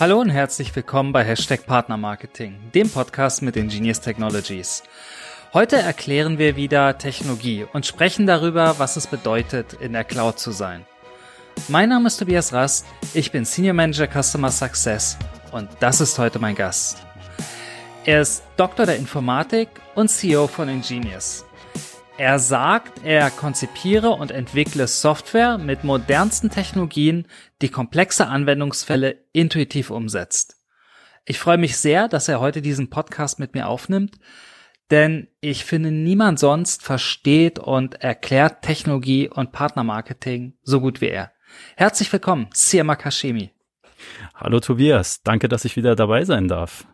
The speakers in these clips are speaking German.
Hallo und herzlich willkommen bei Hashtag Partnermarketing, dem Podcast mit Ingenious Technologies. Heute erklären wir wieder Technologie und sprechen darüber, was es bedeutet, in der Cloud zu sein. Mein Name ist Tobias Rast, ich bin Senior Manager Customer Success und das ist heute mein Gast. Er ist Doktor der Informatik und CEO von Ingenious. Er sagt, er konzipiere und entwickle Software mit modernsten Technologien, die komplexe Anwendungsfälle intuitiv umsetzt. Ich freue mich sehr, dass er heute diesen Podcast mit mir aufnimmt, denn ich finde, niemand sonst versteht und erklärt Technologie und Partnermarketing so gut wie er. Herzlich willkommen, Siama Kashemi. Hallo Tobias, danke, dass ich wieder dabei sein darf.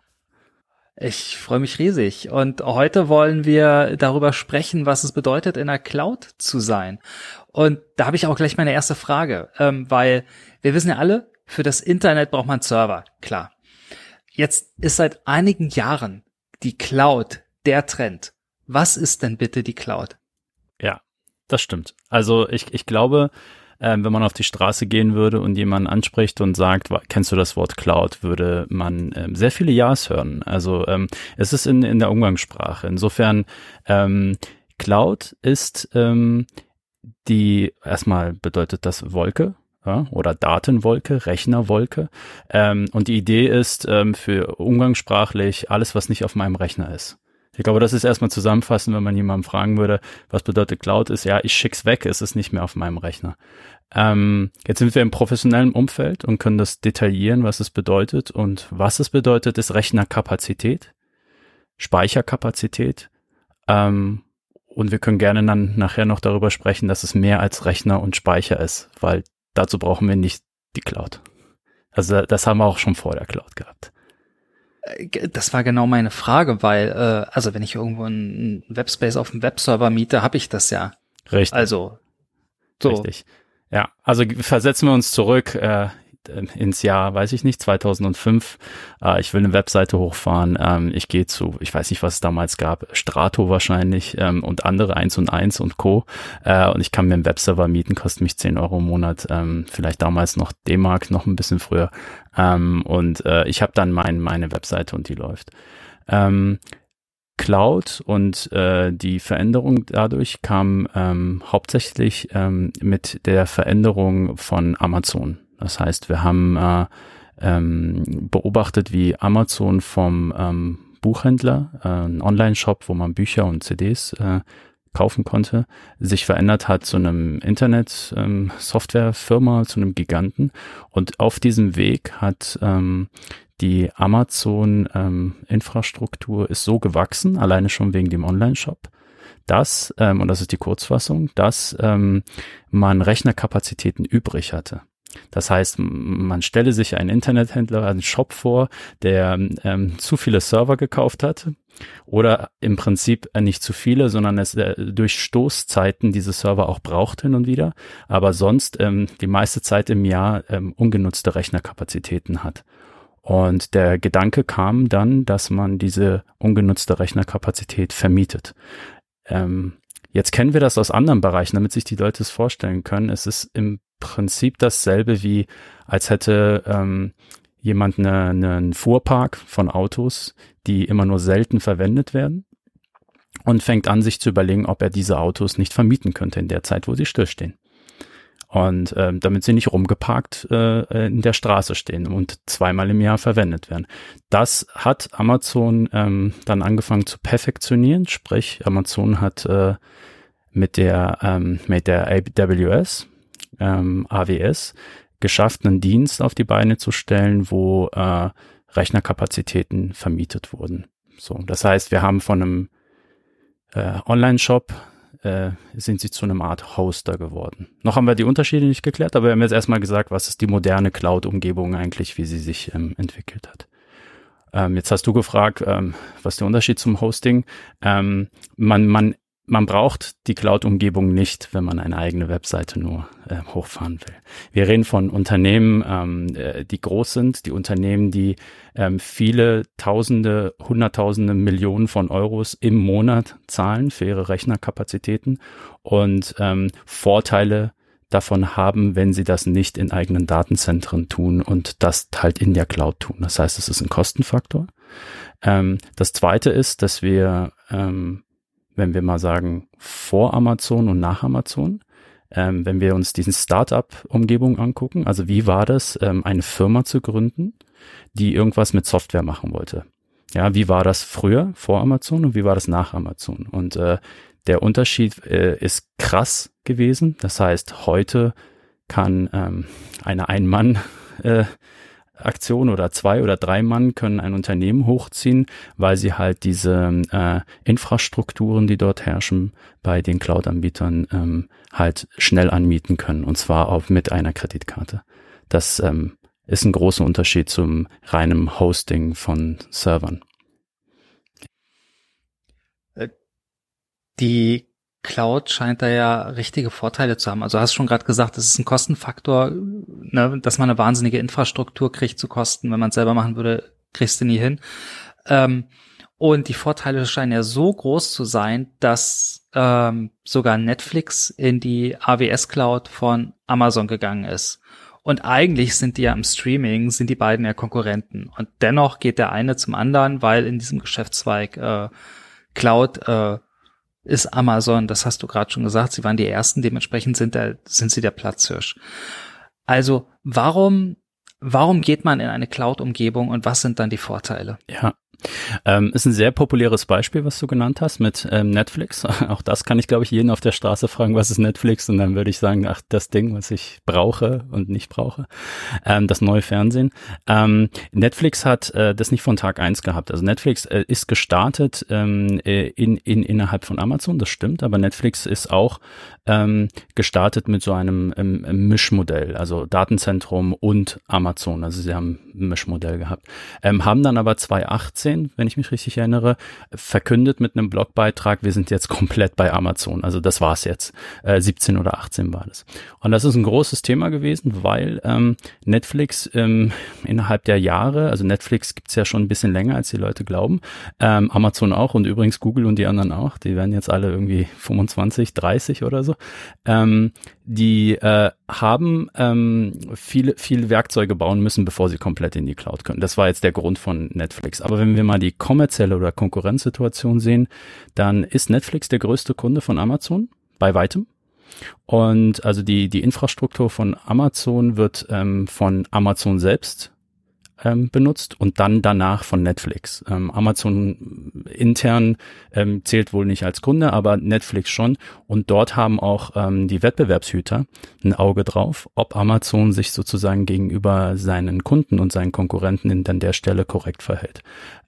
Ich freue mich riesig. Und heute wollen wir darüber sprechen, was es bedeutet, in der Cloud zu sein. Und da habe ich auch gleich meine erste Frage, ähm, weil wir wissen ja alle, für das Internet braucht man Server, klar. Jetzt ist seit einigen Jahren die Cloud der Trend. Was ist denn bitte die Cloud? Ja, das stimmt. Also ich, ich glaube, ähm, wenn man auf die Straße gehen würde und jemanden anspricht und sagt, kennst du das Wort Cloud, würde man ähm, sehr viele Ja's hören. Also ähm, es ist in, in der Umgangssprache. Insofern, ähm, Cloud ist ähm, die, erstmal bedeutet das Wolke, oder Datenwolke, Rechnerwolke. Ähm, und die Idee ist ähm, für umgangssprachlich alles, was nicht auf meinem Rechner ist. Ich glaube, das ist erstmal zusammenfassen, wenn man jemanden fragen würde, was bedeutet Cloud, ist ja, ich schick's weg, es ist nicht mehr auf meinem Rechner. Ähm, jetzt sind wir im professionellen Umfeld und können das detaillieren, was es bedeutet. Und was es bedeutet, ist Rechnerkapazität, Speicherkapazität. Ähm, und wir können gerne dann nachher noch darüber sprechen, dass es mehr als Rechner und Speicher ist, weil dazu brauchen wir nicht die Cloud. Also das haben wir auch schon vor der Cloud gehabt. Äh, das war genau meine Frage, weil, äh, also wenn ich irgendwo einen Webspace auf dem Webserver miete, habe ich das ja. Richtig. Also, so. Richtig. Ja, also versetzen wir uns zurück äh, ins Jahr, weiß ich nicht, 2005. Äh, ich will eine Webseite hochfahren. Ähm, ich gehe zu, ich weiß nicht, was es damals gab, Strato wahrscheinlich ähm, und andere 1 und 1 und Co. Äh, und ich kann mir einen Webserver mieten, kostet mich 10 Euro im Monat, ähm, vielleicht damals noch D-Mark, noch ein bisschen früher. Ähm, und äh, ich habe dann mein, meine Webseite und die läuft. Ähm, Cloud und äh, die Veränderung dadurch kam ähm, hauptsächlich ähm, mit der Veränderung von Amazon. Das heißt, wir haben äh, ähm, beobachtet, wie Amazon vom ähm, Buchhändler, äh, ein Online-Shop, wo man Bücher und CDs äh, kaufen konnte, sich verändert hat zu einem Internet-Software-Firma, ähm, zu einem Giganten. Und auf diesem Weg hat ähm, die Amazon-Infrastruktur ähm, ist so gewachsen, alleine schon wegen dem Online-Shop, dass, ähm, und das ist die Kurzfassung, dass ähm, man Rechnerkapazitäten übrig hatte. Das heißt, man stelle sich einen Internethändler, einen Shop vor, der ähm, zu viele Server gekauft hat oder im Prinzip nicht zu viele, sondern es äh, durch Stoßzeiten diese Server auch braucht hin und wieder, aber sonst ähm, die meiste Zeit im Jahr ähm, ungenutzte Rechnerkapazitäten hat. Und der Gedanke kam dann, dass man diese ungenutzte Rechnerkapazität vermietet. Ähm, jetzt kennen wir das aus anderen Bereichen, damit sich die Leute es vorstellen können. Es ist im Prinzip dasselbe wie, als hätte ähm, jemand eine, einen Fuhrpark von Autos, die immer nur selten verwendet werden und fängt an, sich zu überlegen, ob er diese Autos nicht vermieten könnte in der Zeit, wo sie stillstehen. Und ähm, damit sie nicht rumgeparkt äh, in der Straße stehen und zweimal im Jahr verwendet werden. Das hat Amazon ähm, dann angefangen zu perfektionieren, sprich Amazon hat äh, mit der ähm, mit der AWS ähm, AWS geschafft, einen Dienst auf die Beine zu stellen, wo äh, Rechnerkapazitäten vermietet wurden. So, das heißt, wir haben von einem äh, Online-Shop äh, sind sie zu einem Art Hoster geworden. Noch haben wir die Unterschiede nicht geklärt, aber wir haben jetzt erstmal gesagt, was ist die moderne Cloud-Umgebung eigentlich, wie sie sich ähm, entwickelt hat. Ähm, jetzt hast du gefragt, ähm, was ist der Unterschied zum Hosting? Ähm, man, man man braucht die Cloud-Umgebung nicht, wenn man eine eigene Webseite nur äh, hochfahren will. Wir reden von Unternehmen, ähm, äh, die groß sind, die Unternehmen, die ähm, viele Tausende, Hunderttausende, Millionen von Euros im Monat zahlen für ihre Rechnerkapazitäten und ähm, Vorteile davon haben, wenn sie das nicht in eigenen Datenzentren tun und das halt in der Cloud tun. Das heißt, es ist ein Kostenfaktor. Ähm, das zweite ist, dass wir, ähm, wenn wir mal sagen, vor Amazon und nach Amazon, ähm, wenn wir uns diesen Startup-Umgebung angucken, also wie war das, ähm, eine Firma zu gründen, die irgendwas mit Software machen wollte? Ja, wie war das früher vor Amazon und wie war das nach Amazon? Und äh, der Unterschied äh, ist krass gewesen. Das heißt, heute kann ähm, eine Ein-Mann äh, Aktion oder zwei oder drei Mann können ein Unternehmen hochziehen, weil sie halt diese äh, Infrastrukturen, die dort herrschen, bei den Cloud-Anbietern ähm, halt schnell anmieten können und zwar auch mit einer Kreditkarte. Das ähm, ist ein großer Unterschied zum reinen Hosting von Servern. Äh, die Cloud scheint da ja richtige Vorteile zu haben. Also hast schon gerade gesagt, es ist ein Kostenfaktor, ne, dass man eine wahnsinnige Infrastruktur kriegt zu kosten. Wenn man es selber machen würde, kriegst du nie hin. Ähm, und die Vorteile scheinen ja so groß zu sein, dass ähm, sogar Netflix in die AWS Cloud von Amazon gegangen ist. Und eigentlich sind die ja im Streaming, sind die beiden ja Konkurrenten. Und dennoch geht der eine zum anderen, weil in diesem Geschäftszweig äh, Cloud äh, ist Amazon, das hast du gerade schon gesagt, sie waren die ersten, dementsprechend sind, der, sind sie der Platzhirsch. Also warum, warum geht man in eine Cloud-Umgebung und was sind dann die Vorteile? Ja, ähm, ist ein sehr populäres Beispiel, was du genannt hast mit ähm, Netflix. Auch das kann ich, glaube ich, jeden auf der Straße fragen, was ist Netflix? Und dann würde ich sagen, ach, das Ding, was ich brauche und nicht brauche. Ähm, das neue Fernsehen. Ähm, Netflix hat äh, das nicht von Tag eins gehabt. Also Netflix äh, ist gestartet ähm, äh, in, in, innerhalb von Amazon, das stimmt, aber Netflix ist auch ähm, gestartet mit so einem Mischmodell, also Datenzentrum und Amazon. Also sie haben ein Mischmodell gehabt. Haben dann aber 2018, wenn ich mich richtig erinnere, verkündet mit einem Blogbeitrag, wir sind jetzt komplett bei Amazon. Also das war's jetzt. Äh, 17 oder 18 war das. Und das ist ein großes Thema gewesen, weil ähm, Netflix ähm, innerhalb der Jahre, also Netflix gibt's ja schon ein bisschen länger, als die Leute glauben, ähm, Amazon auch und übrigens Google und die anderen auch, die werden jetzt alle irgendwie 25, 30 oder so ähm, die äh, haben ähm, viele, viele Werkzeuge bauen müssen, bevor sie komplett in die Cloud können. Das war jetzt der Grund von Netflix. Aber wenn wir mal die kommerzielle oder Konkurrenzsituation sehen, dann ist Netflix der größte Kunde von Amazon bei weitem. Und also die, die Infrastruktur von Amazon wird ähm, von Amazon selbst ähm, benutzt und dann danach von Netflix. Ähm, Amazon intern ähm, zählt wohl nicht als Kunde, aber Netflix schon. Und dort haben auch ähm, die Wettbewerbshüter ein Auge drauf, ob Amazon sich sozusagen gegenüber seinen Kunden und seinen Konkurrenten in, an der Stelle korrekt verhält.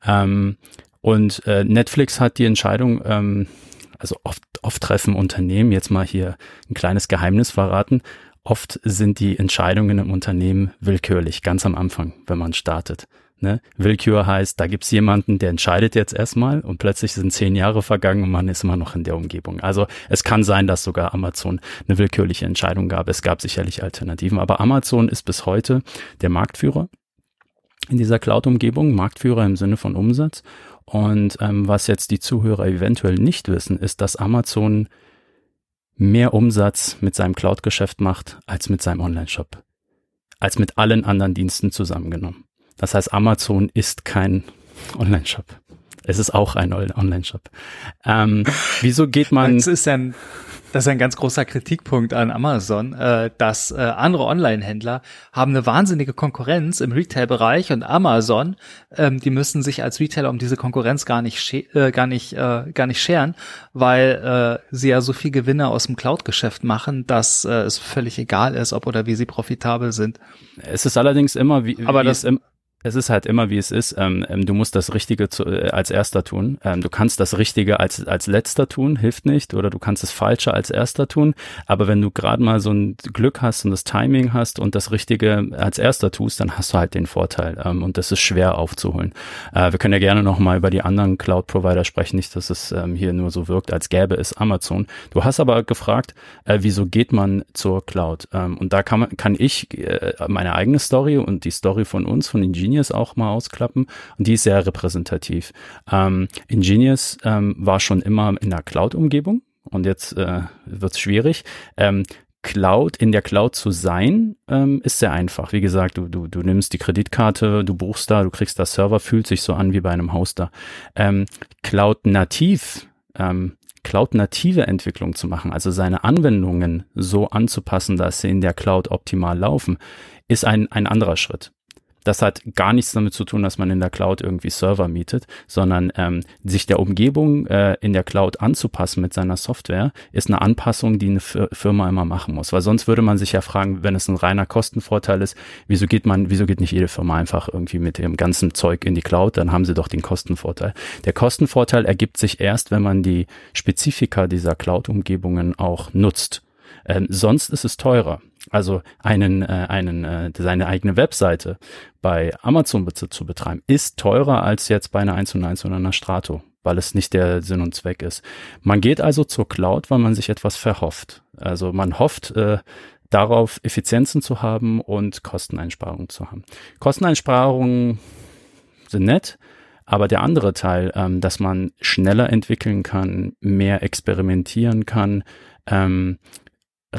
Ähm, und äh, Netflix hat die Entscheidung, ähm, also oft, oft treffen Unternehmen, jetzt mal hier ein kleines Geheimnis verraten, oft sind die Entscheidungen im Unternehmen willkürlich, ganz am Anfang, wenn man startet. Ne? Willkür heißt, da gibt's jemanden, der entscheidet jetzt erstmal und plötzlich sind zehn Jahre vergangen und man ist immer noch in der Umgebung. Also es kann sein, dass sogar Amazon eine willkürliche Entscheidung gab. Es gab sicherlich Alternativen, aber Amazon ist bis heute der Marktführer in dieser Cloud-Umgebung, Marktführer im Sinne von Umsatz. Und ähm, was jetzt die Zuhörer eventuell nicht wissen, ist, dass Amazon mehr Umsatz mit seinem Cloud-Geschäft macht als mit seinem Online-Shop. Als mit allen anderen Diensten zusammengenommen. Das heißt, Amazon ist kein Online-Shop. Es ist auch ein Online-Shop. Ähm, wieso geht man? Das ist ein das ist ein ganz großer Kritikpunkt an Amazon, äh, dass äh, andere Online-Händler haben eine wahnsinnige Konkurrenz im Retail-Bereich und Amazon, ähm, die müssen sich als Retailer um diese Konkurrenz gar nicht äh, gar nicht äh, gar nicht scheren, weil äh, sie ja so viel Gewinne aus dem Cloud-Geschäft machen, dass äh, es völlig egal ist, ob oder wie sie profitabel sind. Es ist allerdings immer wie, aber wie das im es ist halt immer wie es ist. Ähm, ähm, du musst das Richtige zu, äh, als erster tun. Ähm, du kannst das Richtige als, als letzter tun, hilft nicht. Oder du kannst das Falsche als erster tun. Aber wenn du gerade mal so ein Glück hast und das Timing hast und das Richtige als erster tust, dann hast du halt den Vorteil. Ähm, und das ist schwer aufzuholen. Äh, wir können ja gerne noch mal über die anderen Cloud-Provider sprechen. Nicht, dass es ähm, hier nur so wirkt, als gäbe es Amazon. Du hast aber gefragt, äh, wieso geht man zur Cloud? Ähm, und da kann man, kann ich äh, meine eigene Story und die Story von uns, von Ingenieur Ingenious auch mal ausklappen und die ist sehr repräsentativ. Ähm, Ingenious ähm, war schon immer in der Cloud-Umgebung und jetzt äh, wird es schwierig. Ähm, Cloud, in der Cloud zu sein, ähm, ist sehr einfach. Wie gesagt, du, du, du nimmst die Kreditkarte, du buchst da, du kriegst das Server, fühlt sich so an wie bei einem Hoster. Ähm, Cloud nativ, ähm, Cloud-native Entwicklung zu machen, also seine Anwendungen so anzupassen, dass sie in der Cloud optimal laufen, ist ein, ein anderer Schritt. Das hat gar nichts damit zu tun, dass man in der Cloud irgendwie Server mietet, sondern ähm, sich der Umgebung äh, in der Cloud anzupassen mit seiner Software ist eine Anpassung, die eine Firma immer machen muss. Weil sonst würde man sich ja fragen, wenn es ein reiner Kostenvorteil ist, wieso geht man, wieso geht nicht jede Firma einfach irgendwie mit dem ganzen Zeug in die Cloud? Dann haben sie doch den Kostenvorteil. Der Kostenvorteil ergibt sich erst, wenn man die Spezifika dieser Cloud-Umgebungen auch nutzt. Ähm, sonst ist es teurer. Also einen, äh, einen, äh, seine eigene Webseite bei Amazon zu betreiben, ist teurer als jetzt bei einer 1 und 1 oder einer Strato, weil es nicht der Sinn und Zweck ist. Man geht also zur Cloud, weil man sich etwas verhofft. Also man hofft, äh, darauf Effizienzen zu haben und Kosteneinsparungen zu haben. Kosteneinsparungen sind nett, aber der andere Teil, ähm, dass man schneller entwickeln kann, mehr experimentieren kann, ähm,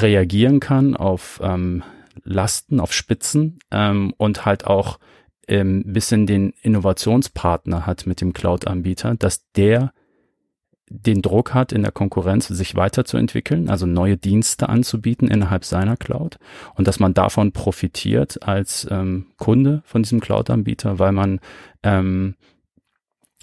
reagieren kann auf ähm, Lasten, auf Spitzen ähm, und halt auch ähm, bisschen den Innovationspartner hat mit dem Cloud-Anbieter, dass der den Druck hat, in der Konkurrenz sich weiterzuentwickeln, also neue Dienste anzubieten innerhalb seiner Cloud und dass man davon profitiert als ähm, Kunde von diesem Cloud-Anbieter, weil man ähm,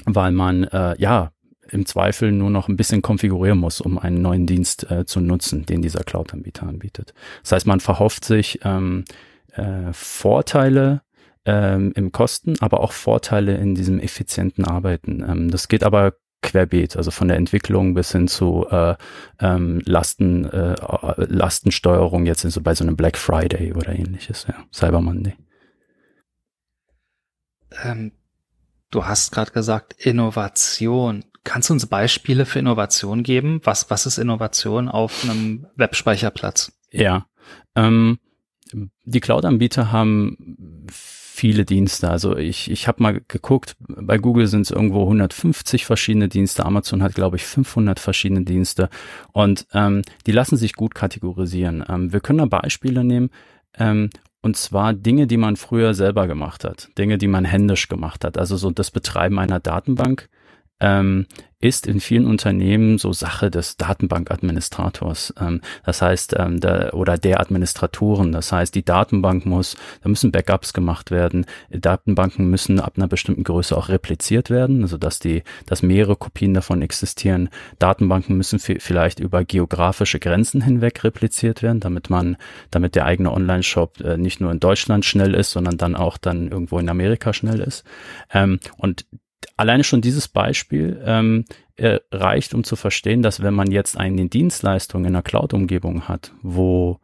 weil man äh, ja im Zweifel nur noch ein bisschen konfigurieren muss, um einen neuen Dienst äh, zu nutzen, den dieser Cloud-Anbieter anbietet. Das heißt, man verhofft sich ähm, äh, Vorteile ähm, im Kosten, aber auch Vorteile in diesem effizienten Arbeiten. Ähm, das geht aber querbeet, also von der Entwicklung bis hin zu äh, ähm, Lasten, äh, Lastensteuerung jetzt so bei so einem Black Friday oder ähnliches, ja, Cyber Monday. Ähm, du hast gerade gesagt Innovation. Kannst du uns Beispiele für Innovation geben? Was, was ist Innovation auf einem Webspeicherplatz? Ja, ähm, die Cloud-Anbieter haben viele Dienste. Also ich, ich habe mal geguckt, bei Google sind es irgendwo 150 verschiedene Dienste, Amazon hat, glaube ich, 500 verschiedene Dienste und ähm, die lassen sich gut kategorisieren. Ähm, wir können da Beispiele nehmen. Ähm, und zwar Dinge, die man früher selber gemacht hat, Dinge, die man händisch gemacht hat. Also so das Betreiben einer Datenbank ähm, ist in vielen Unternehmen so Sache des Datenbankadministrators. Ähm, das heißt, ähm, der, oder der Administratoren. Das heißt, die Datenbank muss, da müssen Backups gemacht werden. Datenbanken müssen ab einer bestimmten Größe auch repliziert werden, also dass die, dass mehrere Kopien davon existieren. Datenbanken müssen vielleicht über geografische Grenzen hinweg repliziert werden, damit man, damit der eigene Online-Shop äh, nicht nur in Deutschland schnell ist, sondern dann auch dann irgendwo in Amerika schnell ist. Ähm, und alleine schon dieses Beispiel ähm, äh, reicht, um zu verstehen, dass wenn man jetzt eine Dienstleistung in einer Cloud-Umgebung hat, wo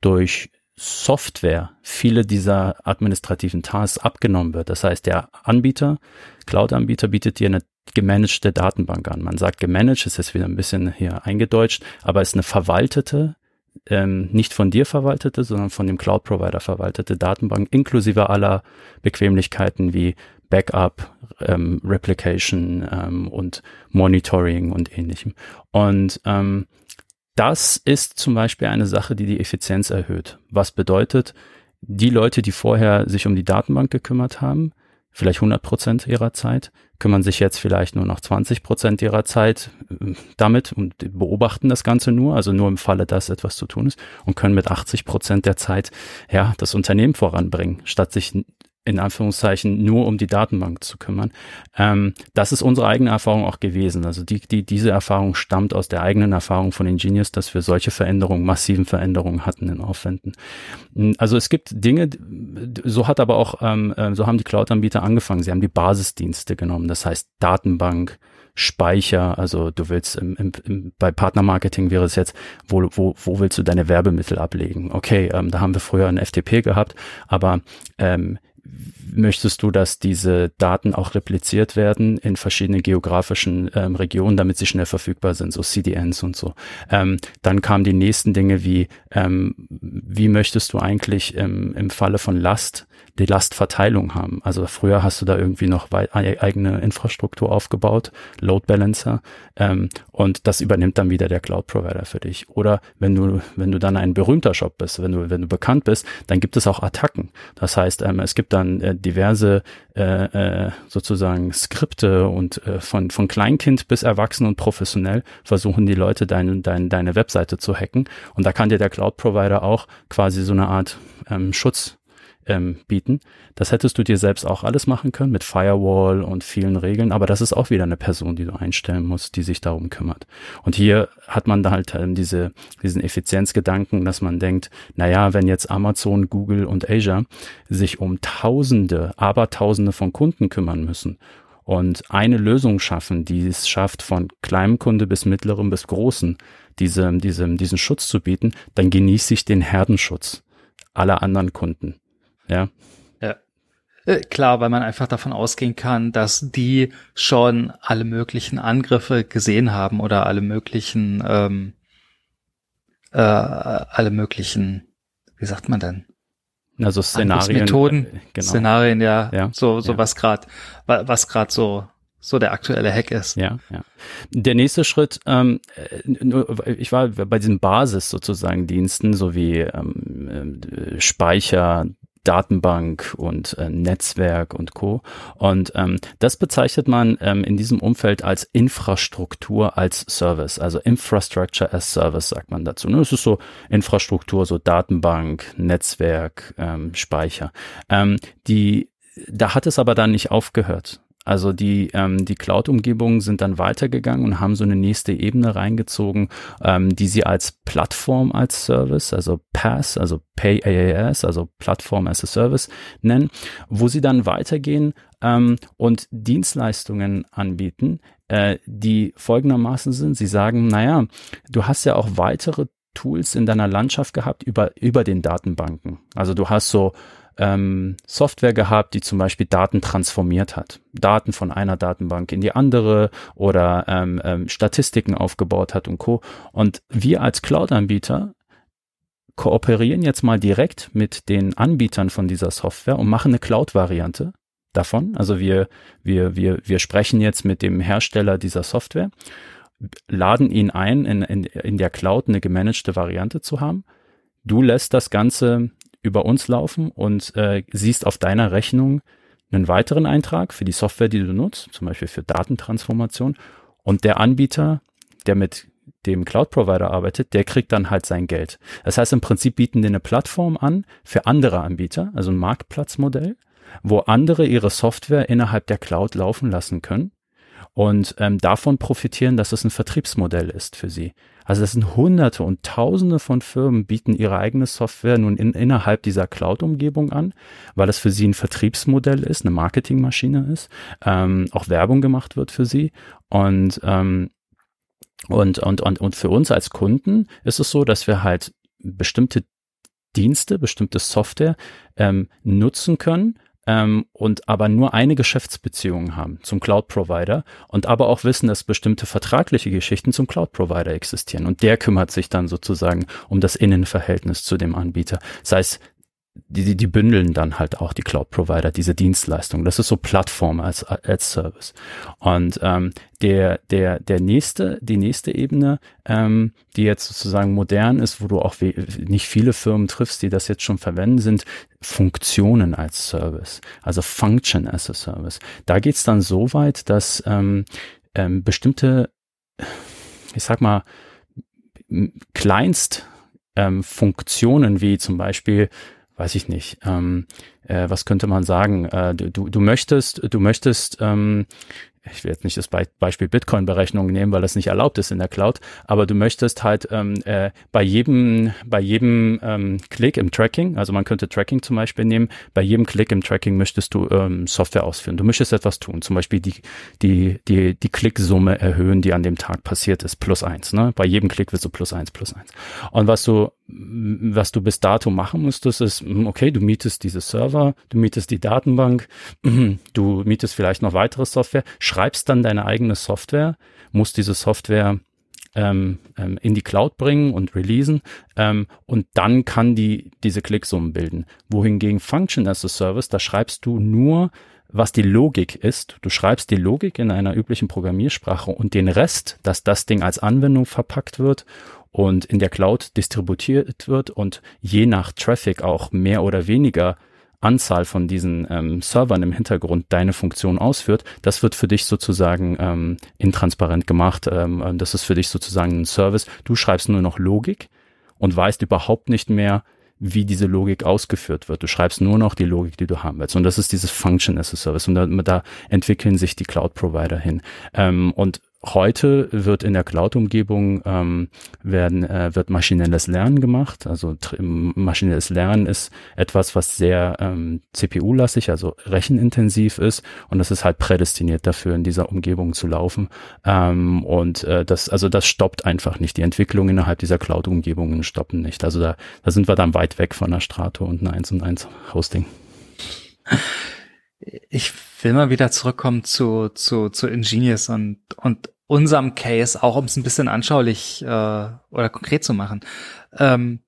durch Software viele dieser administrativen Tasks abgenommen wird. Das heißt, der Anbieter, Cloud-Anbieter bietet dir eine gemanagte Datenbank an. Man sagt gemanagt, ist jetzt wieder ein bisschen hier eingedeutscht, aber es ist eine verwaltete, ähm, nicht von dir verwaltete, sondern von dem Cloud-Provider verwaltete Datenbank inklusive aller Bequemlichkeiten wie Backup, ähm, Replication ähm, und Monitoring und ähnlichem. Und ähm, das ist zum Beispiel eine Sache, die die Effizienz erhöht. Was bedeutet, die Leute, die vorher sich um die Datenbank gekümmert haben, vielleicht 100 Prozent ihrer Zeit, kümmern sich jetzt vielleicht nur noch 20 Prozent ihrer Zeit äh, damit und beobachten das Ganze nur, also nur im Falle, dass etwas zu tun ist und können mit 80 Prozent der Zeit ja das Unternehmen voranbringen, statt sich in Anführungszeichen nur um die Datenbank zu kümmern. Ähm, das ist unsere eigene Erfahrung auch gewesen. Also die, die, diese Erfahrung stammt aus der eigenen Erfahrung von Ingenious, dass wir solche Veränderungen, massiven Veränderungen hatten in Aufwänden. Hm, also es gibt Dinge, so hat aber auch, ähm, äh, so haben die Cloud-Anbieter angefangen. Sie haben die Basisdienste genommen, das heißt Datenbank, Speicher, also du willst im, im, im, bei Partnermarketing wäre es jetzt, wo, wo, wo willst du deine Werbemittel ablegen? Okay, ähm, da haben wir früher ein FTP gehabt, aber ähm, möchtest du, dass diese Daten auch repliziert werden in verschiedenen geografischen ähm, Regionen, damit sie schnell verfügbar sind, so CDNs und so. Ähm, dann kamen die nächsten Dinge wie, ähm, wie möchtest du eigentlich im, im Falle von Last die Lastverteilung haben. Also früher hast du da irgendwie noch eigene Infrastruktur aufgebaut, Load Balancer, ähm, und das übernimmt dann wieder der Cloud Provider für dich. Oder wenn du, wenn du dann ein berühmter Shop bist, wenn du, wenn du bekannt bist, dann gibt es auch Attacken. Das heißt, ähm, es gibt dann äh, diverse äh, äh, sozusagen Skripte und äh, von, von Kleinkind bis erwachsen und professionell versuchen die Leute deine, deine, deine Webseite zu hacken. Und da kann dir der Cloud Provider auch quasi so eine Art ähm, Schutz ähm, bieten. Das hättest du dir selbst auch alles machen können mit Firewall und vielen Regeln, aber das ist auch wieder eine Person, die du einstellen musst, die sich darum kümmert. Und hier hat man da halt ähm, diese, diesen Effizienzgedanken, dass man denkt, naja, wenn jetzt Amazon, Google und Azure sich um Tausende, aber Tausende von Kunden kümmern müssen und eine Lösung schaffen, die es schafft, von kleinem Kunde bis mittlerem bis großen, diese, diese, diesen Schutz zu bieten, dann genieße ich den Herdenschutz aller anderen Kunden. Ja. Ja. Äh, klar, weil man einfach davon ausgehen kann, dass die schon alle möglichen Angriffe gesehen haben oder alle möglichen, ähm, äh, alle möglichen, wie sagt man denn? Also Szenarien. Methoden, äh, genau. Szenarien, ja, ja so, so ja. was gerade, was gerade so so der aktuelle Hack ist. Ja, ja. Der nächste Schritt, ähm, äh, ich war bei diesen Basis sozusagen Diensten, so wie ähm, Speicher, Datenbank und äh, Netzwerk und Co. Und ähm, das bezeichnet man ähm, in diesem Umfeld als Infrastruktur als Service, also Infrastructure as Service sagt man dazu. Ne? Das ist so Infrastruktur, so Datenbank, Netzwerk, ähm, Speicher. Ähm, die da hat es aber dann nicht aufgehört. Also die, ähm, die Cloud-Umgebungen sind dann weitergegangen und haben so eine nächste Ebene reingezogen, ähm, die sie als Plattform als Service, also PaaS, also Pay AAS, also Plattform as a Service nennen, wo sie dann weitergehen ähm, und Dienstleistungen anbieten, äh, die folgendermaßen sind. Sie sagen, naja, du hast ja auch weitere Tools in deiner Landschaft gehabt über, über den Datenbanken. Also du hast so ähm, Software gehabt, die zum Beispiel Daten transformiert hat. Daten von einer Datenbank in die andere oder ähm, ähm, Statistiken aufgebaut hat und Co. Und wir als Cloud-Anbieter kooperieren jetzt mal direkt mit den Anbietern von dieser Software und machen eine Cloud-Variante davon. Also wir, wir, wir, wir sprechen jetzt mit dem Hersteller dieser Software, laden ihn ein, in, in, in der Cloud eine gemanagte Variante zu haben. Du lässt das Ganze über uns laufen und äh, siehst auf deiner Rechnung einen weiteren Eintrag für die Software, die du nutzt, zum Beispiel für Datentransformation. Und der Anbieter, der mit dem Cloud-Provider arbeitet, der kriegt dann halt sein Geld. Das heißt, im Prinzip bieten die eine Plattform an für andere Anbieter, also ein Marktplatzmodell, wo andere ihre Software innerhalb der Cloud laufen lassen können und ähm, davon profitieren, dass es ein Vertriebsmodell ist für sie. Also das sind Hunderte und Tausende von Firmen bieten ihre eigene Software nun in, innerhalb dieser Cloud-Umgebung an, weil es für sie ein Vertriebsmodell ist, eine Marketingmaschine ist, ähm, auch Werbung gemacht wird für sie. Und ähm, und, und, und, und für uns als Kunden ist es so, dass wir halt bestimmte Dienste, bestimmte Software ähm, nutzen können, ähm, und aber nur eine Geschäftsbeziehung haben zum Cloud-Provider und aber auch wissen, dass bestimmte vertragliche Geschichten zum Cloud-Provider existieren. Und der kümmert sich dann sozusagen um das Innenverhältnis zu dem Anbieter. Sei es die, die, die bündeln dann halt auch die Cloud-Provider, diese Dienstleistung. Das ist so Plattform als, als Service. Und ähm, der, der, der nächste, die nächste Ebene, ähm, die jetzt sozusagen modern ist, wo du auch nicht viele Firmen triffst, die das jetzt schon verwenden, sind Funktionen als Service, also Function as a Service. Da geht's dann so weit, dass ähm, ähm, bestimmte, ich sag mal, Kleinst ähm, Funktionen wie zum Beispiel weiß ich nicht, ähm, äh, was könnte man sagen? Äh, du, du möchtest, du möchtest ähm, ich will jetzt nicht das Be Beispiel Bitcoin-Berechnung nehmen, weil das nicht erlaubt ist in der Cloud, aber du möchtest halt ähm, äh, bei jedem, bei jedem ähm, Klick im Tracking, also man könnte Tracking zum Beispiel nehmen, bei jedem Klick im Tracking möchtest du ähm, Software ausführen. Du möchtest etwas tun, zum Beispiel die, die, die, die Klicksumme erhöhen, die an dem Tag passiert ist, plus eins. Ne? Bei jedem Klick wirst du plus eins, plus eins. Und was du, was du bis dato machen musstest, ist, okay, du mietest diese Server Server, du mietest die Datenbank, du mietest vielleicht noch weitere Software, schreibst dann deine eigene Software, musst diese Software ähm, ähm, in die Cloud bringen und releasen ähm, und dann kann die diese Klicksummen bilden. Wohingegen Function as a Service, da schreibst du nur was die Logik ist. Du schreibst die Logik in einer üblichen Programmiersprache und den Rest, dass das Ding als Anwendung verpackt wird und in der Cloud distributiert wird und je nach Traffic auch mehr oder weniger Anzahl von diesen ähm, Servern im Hintergrund deine Funktion ausführt, das wird für dich sozusagen ähm, intransparent gemacht. Ähm, das ist für dich sozusagen ein Service. Du schreibst nur noch Logik und weißt überhaupt nicht mehr, wie diese Logik ausgeführt wird. Du schreibst nur noch die Logik, die du haben willst. Und das ist dieses Function as a Service. Und da, da entwickeln sich die Cloud-Provider hin. Ähm, und Heute wird in der Cloud-Umgebung ähm, werden äh, wird maschinelles Lernen gemacht. Also maschinelles Lernen ist etwas, was sehr ähm, CPU-lastig, also rechenintensiv ist, und das ist halt prädestiniert dafür, in dieser Umgebung zu laufen. Ähm, und äh, das also das stoppt einfach nicht. Die Entwicklung innerhalb dieser Cloud-Umgebungen stoppen nicht. Also da, da sind wir dann weit weg von der Strato und einer 1 und 1 Hosting. Ich will mal wieder zurückkommen zu, zu, zu Ingenious und, und unserem Case, auch um es ein bisschen anschaulich äh, oder konkret zu machen. Ähm,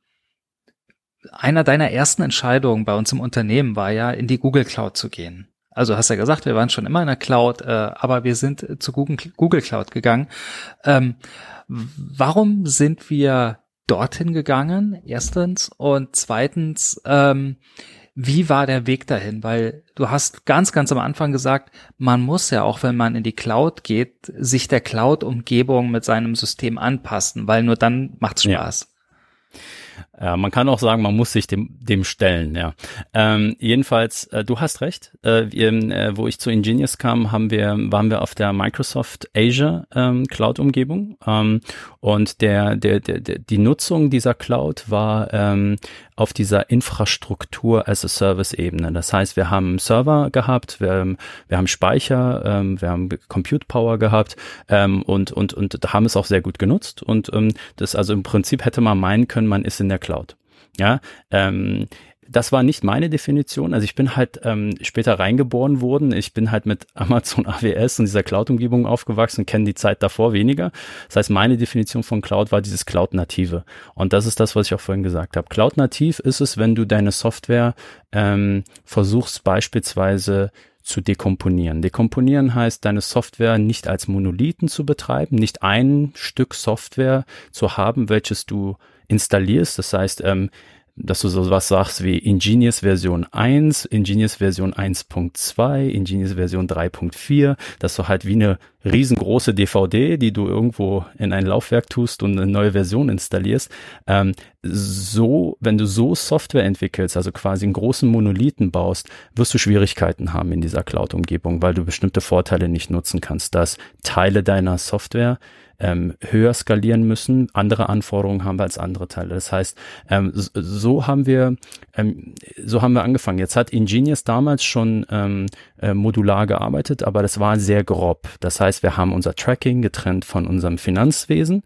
einer deiner ersten Entscheidungen bei uns im Unternehmen war ja, in die Google Cloud zu gehen. Also hast ja gesagt, wir waren schon immer in der Cloud, äh, aber wir sind zu Google, Google Cloud gegangen. Ähm, warum sind wir dorthin gegangen? Erstens und zweitens, ähm, wie war der Weg dahin? Weil du hast ganz, ganz am Anfang gesagt, man muss ja auch, wenn man in die Cloud geht, sich der Cloud-Umgebung mit seinem System anpassen, weil nur dann macht's Spaß. Ja. Ja, man kann auch sagen, man muss sich dem, dem stellen, ja. Ähm, jedenfalls, äh, du hast recht. Äh, wir, äh, wo ich zu Ingenious kam, haben wir, waren wir auf der Microsoft Azure ähm, Cloud-Umgebung. Ähm, und der, der, der, der, die Nutzung dieser Cloud war ähm, auf dieser Infrastruktur as a Service-Ebene. Das heißt, wir haben Server gehabt, wir, wir haben Speicher, ähm, wir haben Compute Power gehabt ähm, und, und, und haben es auch sehr gut genutzt. Und ähm, das also im Prinzip hätte man meinen können, man ist in der Cloud. Ja, ähm, das war nicht meine Definition. Also ich bin halt ähm, später reingeboren worden. Ich bin halt mit Amazon AWS und dieser Cloud-Umgebung aufgewachsen, kenne die Zeit davor weniger. Das heißt, meine Definition von Cloud war dieses Cloud-Native. Und das ist das, was ich auch vorhin gesagt habe. Cloud-Nativ ist es, wenn du deine Software ähm, versuchst beispielsweise zu dekomponieren. Dekomponieren heißt, deine Software nicht als Monolithen zu betreiben, nicht ein Stück Software zu haben, welches du installierst. Das heißt, ähm, dass du so was sagst wie Ingenious Version 1, Ingenious Version 1.2, Ingenious Version 3.4, dass du halt wie eine riesengroße DVD, die du irgendwo in ein Laufwerk tust und eine neue Version installierst. Ähm, so, wenn du so Software entwickelst, also quasi einen großen Monolithen baust, wirst du Schwierigkeiten haben in dieser Cloud-Umgebung, weil du bestimmte Vorteile nicht nutzen kannst, dass Teile deiner Software ähm, höher skalieren müssen, andere Anforderungen haben wir als andere Teile. Das heißt, ähm, so haben wir, ähm, so haben wir angefangen. Jetzt hat Ingenious damals schon ähm, äh, modular gearbeitet, aber das war sehr grob. Das heißt, wir haben unser Tracking getrennt von unserem Finanzwesen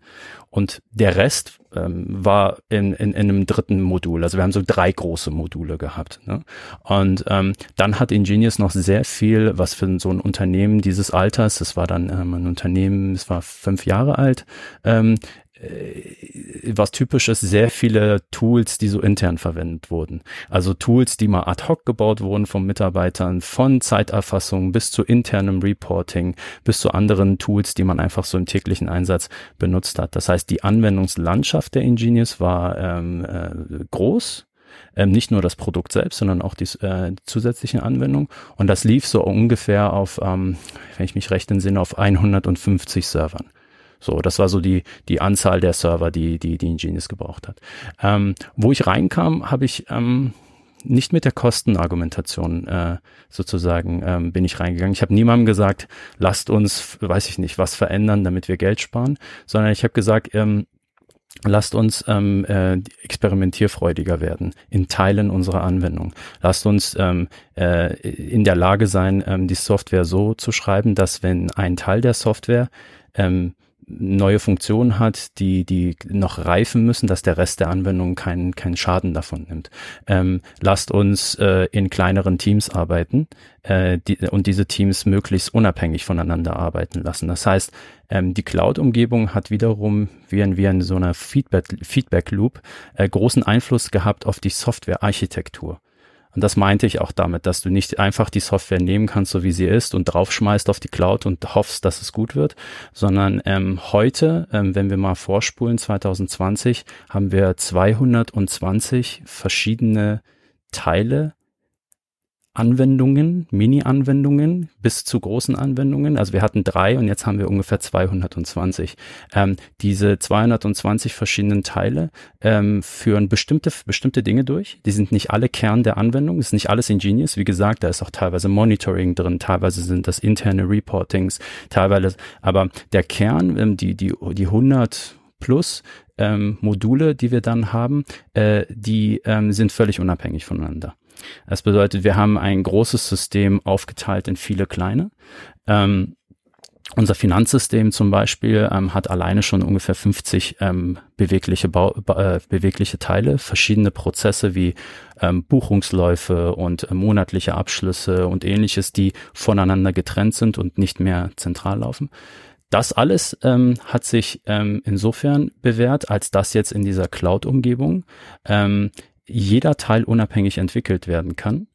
und der Rest ähm, war in, in, in einem dritten Modul. Also wir haben so drei große Module gehabt. Ne? Und ähm, dann hat Ingenious noch sehr viel, was für so ein Unternehmen dieses Alters, das war dann ähm, ein Unternehmen, es war fünf Jahre alt, ähm, äh, was typisch ist, sehr viele Tools, die so intern verwendet wurden. Also Tools, die mal ad hoc gebaut wurden von Mitarbeitern, von Zeiterfassung bis zu internem Reporting, bis zu anderen Tools, die man einfach so im täglichen Einsatz benutzt hat. Das heißt, die Anwendungslandschaft der Ingenious war ähm, äh, groß, ähm, nicht nur das Produkt selbst, sondern auch die äh, zusätzlichen Anwendungen. Und das lief so ungefähr auf, ähm, wenn ich mich recht entsinne, auf 150 Servern. So, das war so die, die Anzahl der Server, die, die, die Ingenious gebraucht hat. Ähm, wo ich reinkam, habe ich ähm, nicht mit der Kostenargumentation äh, sozusagen ähm, bin ich reingegangen. Ich habe niemandem gesagt, lasst uns, weiß ich nicht, was verändern, damit wir Geld sparen, sondern ich habe gesagt, ähm, Lasst uns ähm, äh, experimentierfreudiger werden in Teilen unserer Anwendung. Lasst uns ähm, äh, in der Lage sein, ähm, die Software so zu schreiben, dass wenn ein Teil der Software ähm, neue Funktionen hat, die, die noch reifen müssen, dass der Rest der Anwendung keinen, keinen Schaden davon nimmt. Ähm, lasst uns äh, in kleineren Teams arbeiten äh, die, und diese Teams möglichst unabhängig voneinander arbeiten lassen. Das heißt, ähm, die Cloud-Umgebung hat wiederum wie in, wie in so einer Feedback-Loop Feedback äh, großen Einfluss gehabt auf die Software-Architektur. Und das meinte ich auch damit, dass du nicht einfach die Software nehmen kannst, so wie sie ist, und draufschmeißt auf die Cloud und hoffst, dass es gut wird, sondern ähm, heute, ähm, wenn wir mal vorspulen, 2020, haben wir 220 verschiedene Teile Anwendungen, Mini-Anwendungen bis zu großen Anwendungen. Also wir hatten drei und jetzt haben wir ungefähr 220. Ähm, diese 220 verschiedenen Teile ähm, führen bestimmte, bestimmte Dinge durch. Die sind nicht alle Kern der Anwendung, ist nicht alles Ingenious. Wie gesagt, da ist auch teilweise Monitoring drin, teilweise sind das interne Reportings, teilweise, aber der Kern, ähm, die, die, die 100 plus ähm, Module, die wir dann haben, äh, die ähm, sind völlig unabhängig voneinander. Das bedeutet, wir haben ein großes System aufgeteilt in viele kleine. Ähm, unser Finanzsystem zum Beispiel ähm, hat alleine schon ungefähr 50 ähm, bewegliche, Bau, äh, bewegliche Teile, verschiedene Prozesse wie ähm, Buchungsläufe und äh, monatliche Abschlüsse und ähnliches, die voneinander getrennt sind und nicht mehr zentral laufen. Das alles ähm, hat sich ähm, insofern bewährt, als dass jetzt in dieser Cloud-Umgebung ähm, jeder Teil unabhängig entwickelt werden kann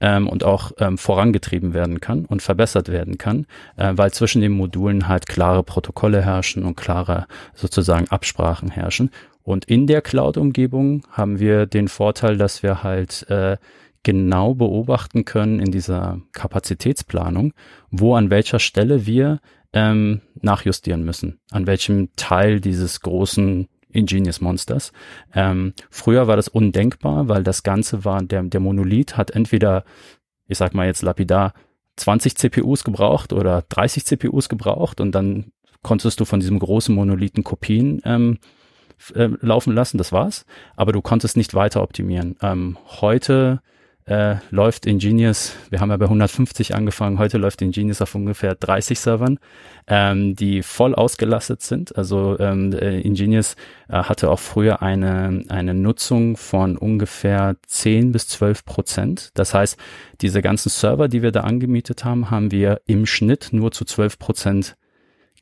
ähm, und auch ähm, vorangetrieben werden kann und verbessert werden kann, äh, weil zwischen den Modulen halt klare Protokolle herrschen und klare sozusagen Absprachen herrschen. Und in der Cloud-Umgebung haben wir den Vorteil, dass wir halt äh, genau beobachten können in dieser Kapazitätsplanung, wo an welcher Stelle wir ähm, nachjustieren müssen, an welchem Teil dieses großen Ingenious Monsters. Ähm, früher war das undenkbar, weil das Ganze war, der, der Monolith hat entweder, ich sag mal jetzt lapidar, 20 CPUs gebraucht oder 30 CPUs gebraucht und dann konntest du von diesem großen Monolithen Kopien ähm, äh, laufen lassen, das war's. Aber du konntest nicht weiter optimieren. Ähm, heute äh, läuft Ingenious, wir haben ja bei 150 angefangen, heute läuft Ingenious auf ungefähr 30 Servern, ähm, die voll ausgelastet sind. Also ähm, äh, Ingenious äh, hatte auch früher eine, eine Nutzung von ungefähr 10 bis 12 Prozent. Das heißt, diese ganzen Server, die wir da angemietet haben, haben wir im Schnitt nur zu 12 Prozent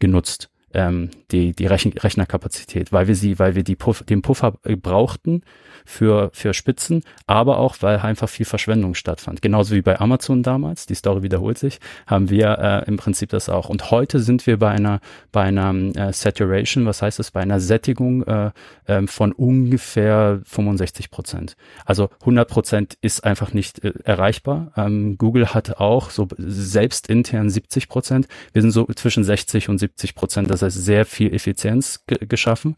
genutzt ähm, die, die Rechen Rechnerkapazität, weil wir sie, weil wir die Puff, den Puffer äh, brauchten für, für Spitzen, aber auch, weil einfach viel Verschwendung stattfand. Genauso wie bei Amazon damals, die Story wiederholt sich, haben wir äh, im Prinzip das auch. Und heute sind wir bei einer, bei einer äh, Saturation, was heißt das, bei einer Sättigung äh, äh, von ungefähr 65 Prozent. Also 100 Prozent ist einfach nicht äh, erreichbar. Ähm, Google hat auch so selbst intern 70 Prozent. Wir sind so zwischen 60 und 70 Prozent. Das heißt, sehr viel Effizienz geschaffen.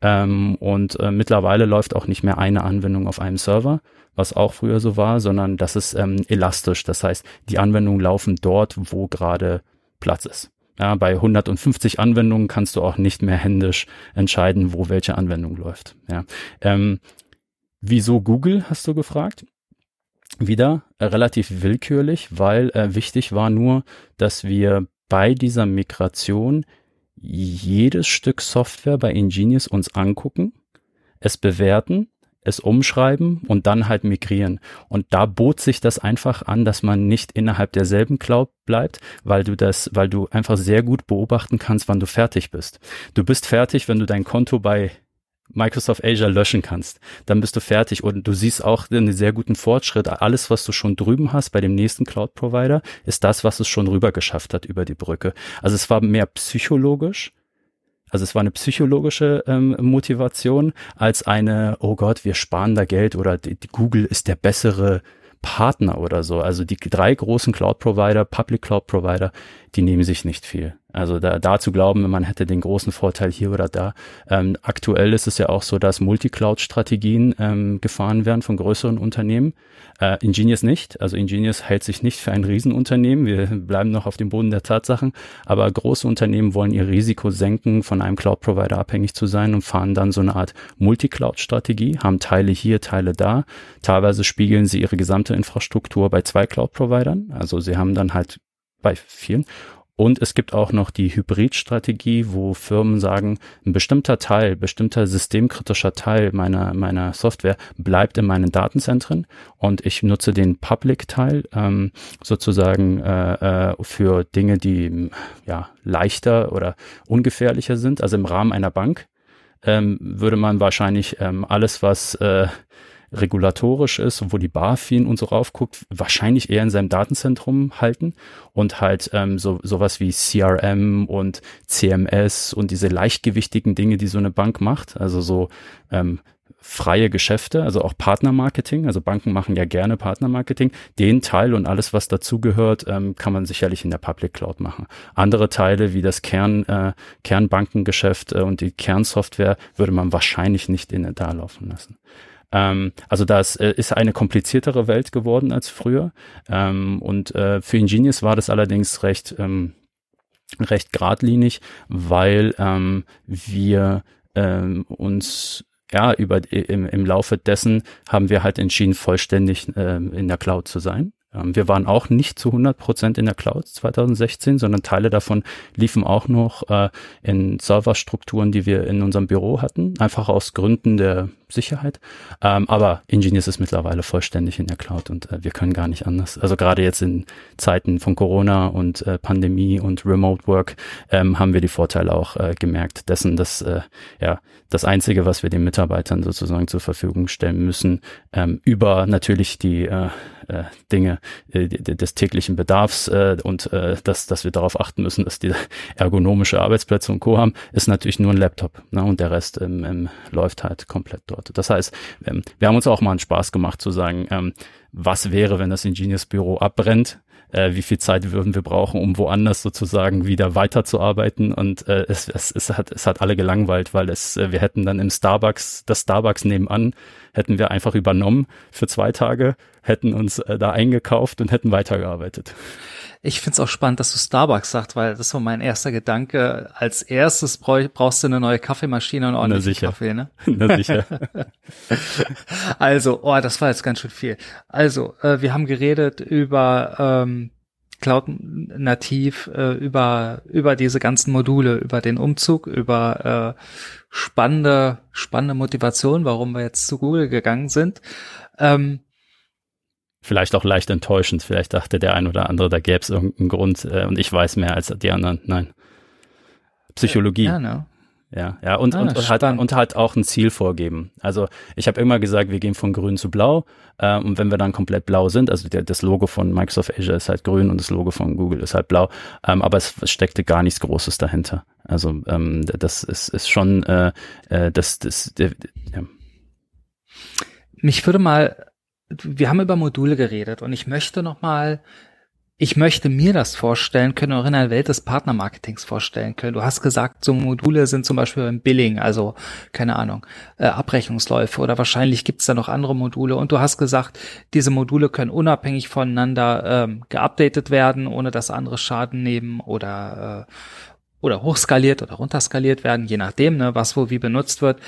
Ähm, und äh, mittlerweile läuft auch nicht mehr eine Anwendung auf einem Server, was auch früher so war, sondern das ist ähm, elastisch. Das heißt, die Anwendungen laufen dort, wo gerade Platz ist. Ja, bei 150 Anwendungen kannst du auch nicht mehr händisch entscheiden, wo welche Anwendung läuft. Ja. Ähm, wieso Google, hast du gefragt? Wieder äh, relativ willkürlich, weil äh, wichtig war nur, dass wir bei dieser Migration jedes Stück Software bei Ingenious uns angucken, es bewerten, es umschreiben und dann halt migrieren. Und da bot sich das einfach an, dass man nicht innerhalb derselben Cloud bleibt, weil du das, weil du einfach sehr gut beobachten kannst, wann du fertig bist. Du bist fertig, wenn du dein Konto bei Microsoft Azure löschen kannst, dann bist du fertig und du siehst auch einen sehr guten Fortschritt. Alles, was du schon drüben hast bei dem nächsten Cloud Provider, ist das, was es schon rüber geschafft hat über die Brücke. Also es war mehr psychologisch. Also es war eine psychologische ähm, Motivation als eine, oh Gott, wir sparen da Geld oder die, die Google ist der bessere Partner oder so. Also die drei großen Cloud Provider, Public Cloud Provider, die nehmen sich nicht viel. Also da, da zu glauben, man hätte den großen Vorteil hier oder da. Ähm, aktuell ist es ja auch so, dass Multicloud-Strategien ähm, gefahren werden von größeren Unternehmen. Äh, Ingenious nicht. Also Ingenious hält sich nicht für ein Riesenunternehmen. Wir bleiben noch auf dem Boden der Tatsachen. Aber große Unternehmen wollen ihr Risiko senken, von einem Cloud-Provider abhängig zu sein und fahren dann so eine Art Multicloud-Strategie, haben Teile hier, Teile da. Teilweise spiegeln sie ihre gesamte Infrastruktur bei zwei Cloud-Providern. Also sie haben dann halt bei vielen Und es gibt auch noch die Hybridstrategie, wo Firmen sagen, ein bestimmter Teil, bestimmter systemkritischer Teil meiner, meiner Software bleibt in meinen Datenzentren und ich nutze den Public-Teil ähm, sozusagen äh, äh, für Dinge, die ja leichter oder ungefährlicher sind. Also im Rahmen einer Bank ähm, würde man wahrscheinlich ähm, alles, was äh, regulatorisch ist und wo die BaFin und so raufguckt, wahrscheinlich eher in seinem Datenzentrum halten und halt ähm, so sowas wie CRM und CMS und diese leichtgewichtigen Dinge, die so eine Bank macht, also so ähm, freie Geschäfte, also auch Partnermarketing, also Banken machen ja gerne Partnermarketing, den Teil und alles, was dazugehört, ähm, kann man sicherlich in der Public Cloud machen. Andere Teile wie das Kern, äh, Kernbankengeschäft äh, und die Kernsoftware würde man wahrscheinlich nicht in da laufen lassen. Ähm, also das äh, ist eine kompliziertere Welt geworden als früher. Ähm, und äh, für Ingenious war das allerdings recht, ähm, recht geradlinig, weil ähm, wir ähm, uns ja, über, im, im Laufe dessen haben wir halt entschieden, vollständig äh, in der Cloud zu sein. Ähm, wir waren auch nicht zu 100 Prozent in der Cloud 2016, sondern Teile davon liefen auch noch äh, in Serverstrukturen, die wir in unserem Büro hatten, einfach aus Gründen der Sicherheit. Ähm, aber Ingenious ist mittlerweile vollständig in der Cloud und äh, wir können gar nicht anders. Also gerade jetzt in Zeiten von Corona und äh, Pandemie und Remote Work ähm, haben wir die Vorteile auch äh, gemerkt dessen, dass äh, ja das Einzige, was wir den Mitarbeitern sozusagen zur Verfügung stellen müssen, ähm, über natürlich die äh, äh, Dinge äh, des täglichen Bedarfs äh, und äh, dass, dass wir darauf achten müssen, dass die ergonomische Arbeitsplätze und Co. haben, ist natürlich nur ein Laptop ne? und der Rest ähm, läuft halt komplett dort. Antwort. Das heißt, ähm, wir haben uns auch mal einen Spaß gemacht zu sagen, ähm, was wäre, wenn das Ingenious Büro abbrennt? Äh, wie viel Zeit würden wir brauchen, um woanders sozusagen wieder weiterzuarbeiten? Und äh, es, es, es, hat, es hat alle gelangweilt, weil es, äh, wir hätten dann im Starbucks, das Starbucks nebenan, hätten wir einfach übernommen für zwei Tage, hätten uns äh, da eingekauft und hätten weitergearbeitet. Ich find's auch spannend, dass du Starbucks sagst, weil das war mein erster Gedanke. Als erstes brauchst du eine neue Kaffeemaschine und ordentlich Kaffee, ne? Na sicher. also, oh, das war jetzt ganz schön viel. Also, äh, wir haben geredet über ähm, Cloud nativ, äh, über über diese ganzen Module, über den Umzug, über äh, spannende spannende Motivation, warum wir jetzt zu Google gegangen sind. Ähm, vielleicht auch leicht enttäuschend. Vielleicht dachte der ein oder andere, da gäbe es irgendeinen Grund äh, und ich weiß mehr als die anderen. Nein. Psychologie. Ja, no. Ja, ja, und, ah, und, und, halt, und halt auch ein Ziel vorgeben. Also ich habe immer gesagt, wir gehen von grün zu blau. Äh, und wenn wir dann komplett blau sind, also der, das Logo von Microsoft Azure ist halt grün und das Logo von Google ist halt blau, ähm, aber es, es steckte gar nichts Großes dahinter. Also ähm, das ist, ist schon äh, äh, das, das, der, ja. Mich würde mal wir haben über Module geredet und ich möchte noch mal ich möchte mir das vorstellen können, auch in einer Welt des Partnermarketings vorstellen können. Du hast gesagt, so Module sind zum Beispiel beim Billing, also keine Ahnung, äh, Abrechnungsläufe oder wahrscheinlich gibt's da noch andere Module. Und du hast gesagt, diese Module können unabhängig voneinander ähm, geupdatet werden, ohne dass andere Schaden nehmen oder äh, oder hochskaliert oder runterskaliert werden, je nachdem, ne, was wo wie benutzt wird.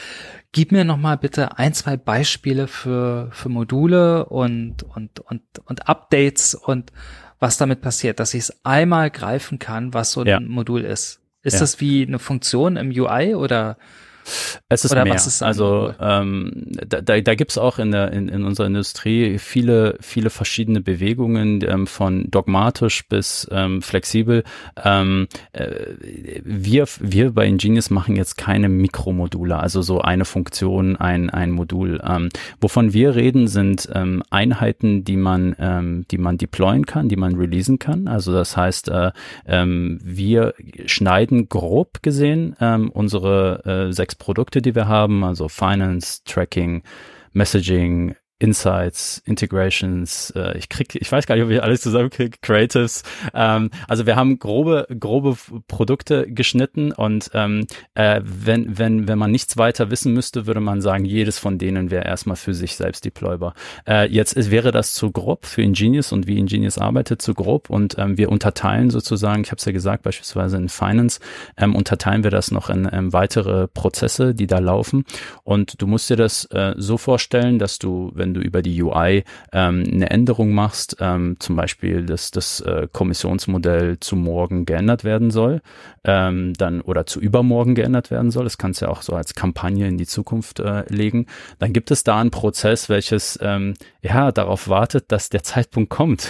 Gib mir noch mal bitte ein, zwei Beispiele für, für Module und, und, und, und Updates und was damit passiert, dass ich es einmal greifen kann, was so ein ja. Modul ist. Ist ja. das wie eine Funktion im UI oder? Es ist Oder mehr. Ist also ähm, da, da, da gibt es auch in, der, in, in unserer Industrie viele, viele verschiedene Bewegungen ähm, von dogmatisch bis ähm, flexibel. Ähm, äh, wir, wir bei Ingenious machen jetzt keine Mikromodule, also so eine Funktion, ein, ein Modul. Ähm, wovon wir reden, sind ähm, Einheiten, die man, ähm, die man deployen kann, die man releasen kann. Also das heißt, äh, ähm, wir schneiden grob gesehen ähm, unsere äh, sechs Produkte, die wir haben, also Finance, Tracking, Messaging, Insights, Integrations, äh, ich krieg, ich weiß gar nicht, ob ich alles zusammenkriege, Creatives. Ähm, also wir haben grobe, grobe Produkte geschnitten und ähm, äh, wenn, wenn, wenn man nichts weiter wissen müsste, würde man sagen, jedes von denen wäre erstmal für sich selbst deploybar. Äh, jetzt ist, wäre das zu grob für Ingenious und wie Ingenious arbeitet, zu grob und ähm, wir unterteilen sozusagen, ich habe es ja gesagt, beispielsweise in Finance, ähm, unterteilen wir das noch in ähm, weitere Prozesse, die da laufen und du musst dir das äh, so vorstellen, dass du, wenn wenn du über die UI ähm, eine Änderung machst, ähm, zum Beispiel, dass das äh, Kommissionsmodell zu morgen geändert werden soll, ähm, dann oder zu übermorgen geändert werden soll, das kannst du ja auch so als Kampagne in die Zukunft äh, legen, dann gibt es da einen Prozess, welches ähm, ja darauf wartet, dass der Zeitpunkt kommt,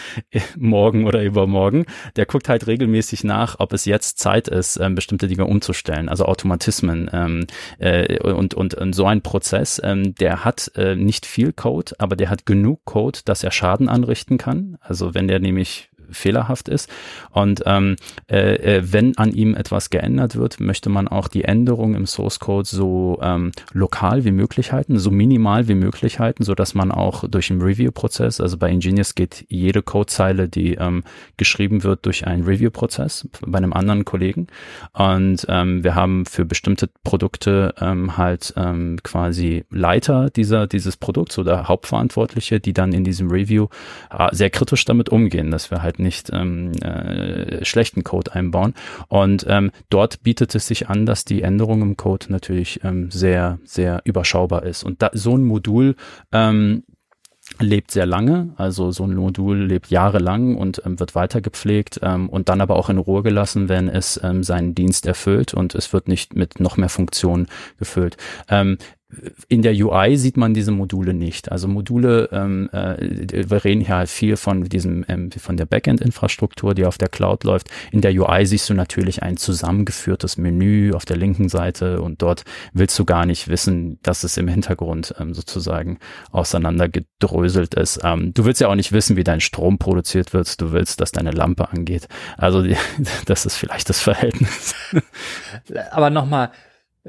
morgen oder übermorgen. Der guckt halt regelmäßig nach, ob es jetzt Zeit ist, ähm, bestimmte Dinge umzustellen, also Automatismen ähm, äh, und, und, und so ein Prozess, ähm, der hat äh, nicht viel Code, aber der hat genug Code, dass er Schaden anrichten kann. Also wenn der nämlich fehlerhaft ist. Und ähm, äh, äh, wenn an ihm etwas geändert wird, möchte man auch die Änderung im Source Code so ähm, lokal wie möglich halten, so minimal wie möglich halten, so dass man auch durch einen Review-Prozess, also bei Ingenious geht jede Codezeile, die ähm, geschrieben wird, durch einen Review-Prozess bei einem anderen Kollegen. Und ähm, wir haben für bestimmte Produkte ähm, halt ähm, quasi Leiter dieser dieses Produkts oder Hauptverantwortliche, die dann in diesem Review äh, sehr kritisch damit umgehen, dass wir halt halt nicht ähm, äh, schlechten Code einbauen. Und ähm, dort bietet es sich an, dass die Änderung im Code natürlich ähm, sehr, sehr überschaubar ist. Und da, so ein Modul ähm, lebt sehr lange, also so ein Modul lebt jahrelang und ähm, wird weiter gepflegt ähm, und dann aber auch in Ruhe gelassen, wenn es ähm, seinen Dienst erfüllt und es wird nicht mit noch mehr Funktionen gefüllt. In der UI sieht man diese Module nicht. Also Module, ähm, äh, wir reden hier halt viel von diesem, ähm, von der Backend-Infrastruktur, die auf der Cloud läuft. In der UI siehst du natürlich ein zusammengeführtes Menü auf der linken Seite und dort willst du gar nicht wissen, dass es im Hintergrund ähm, sozusagen auseinandergedröselt ist. Ähm, du willst ja auch nicht wissen, wie dein Strom produziert wird. Du willst, dass deine Lampe angeht. Also die, das ist vielleicht das Verhältnis. Aber nochmal,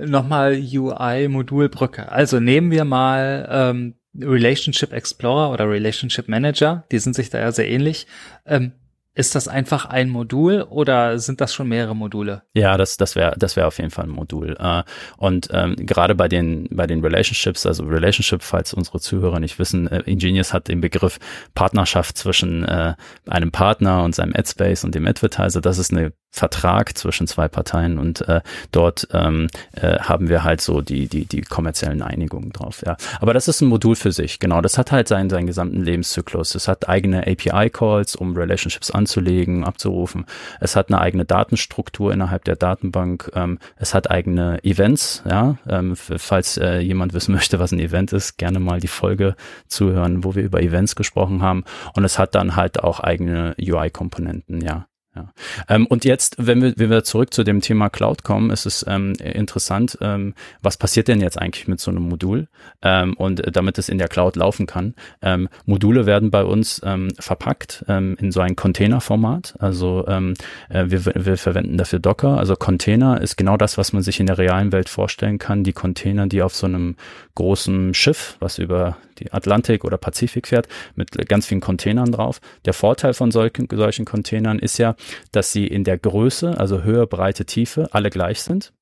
nochmal UI-Modulbrücke. Also nehmen wir mal ähm, Relationship Explorer oder Relationship Manager, die sind sich da ja sehr ähnlich. Ähm, ist das einfach ein Modul oder sind das schon mehrere Module? Ja, das, das wäre das wäre auf jeden Fall ein Modul. Äh, und ähm, gerade bei den, bei den Relationships, also Relationship, falls unsere Zuhörer nicht wissen, äh, Ingenious hat den Begriff Partnerschaft zwischen äh, einem Partner und seinem Adspace und dem Advertiser. Das ist eine Vertrag zwischen zwei Parteien und äh, dort ähm, äh, haben wir halt so die, die, die kommerziellen Einigungen drauf. Ja. Aber das ist ein Modul für sich, genau. Das hat halt seinen, seinen gesamten Lebenszyklus. Es hat eigene API-Calls, um Relationships anzulegen, abzurufen. Es hat eine eigene Datenstruktur innerhalb der Datenbank. Ähm, es hat eigene Events, ja. Ähm, falls äh, jemand wissen möchte, was ein Event ist, gerne mal die Folge zuhören, wo wir über Events gesprochen haben. Und es hat dann halt auch eigene UI-Komponenten, ja. Ja. Ähm, und jetzt, wenn wir, wenn wir zurück zu dem Thema Cloud kommen, ist es ähm, interessant, ähm, was passiert denn jetzt eigentlich mit so einem Modul ähm, und damit es in der Cloud laufen kann. Ähm, Module werden bei uns ähm, verpackt in so ein Containerformat. Also äh, wir, wir verwenden dafür Docker. Also Container ist genau das, was man sich in der realen Welt vorstellen kann. Die Container, die auf so einem großen Schiff, was über die Atlantik oder Pazifik fährt, mit ganz vielen Containern drauf. Der Vorteil von solchen, solchen Containern ist ja, dass sie in der Größe, also Höhe, Breite, Tiefe, alle gleich sind.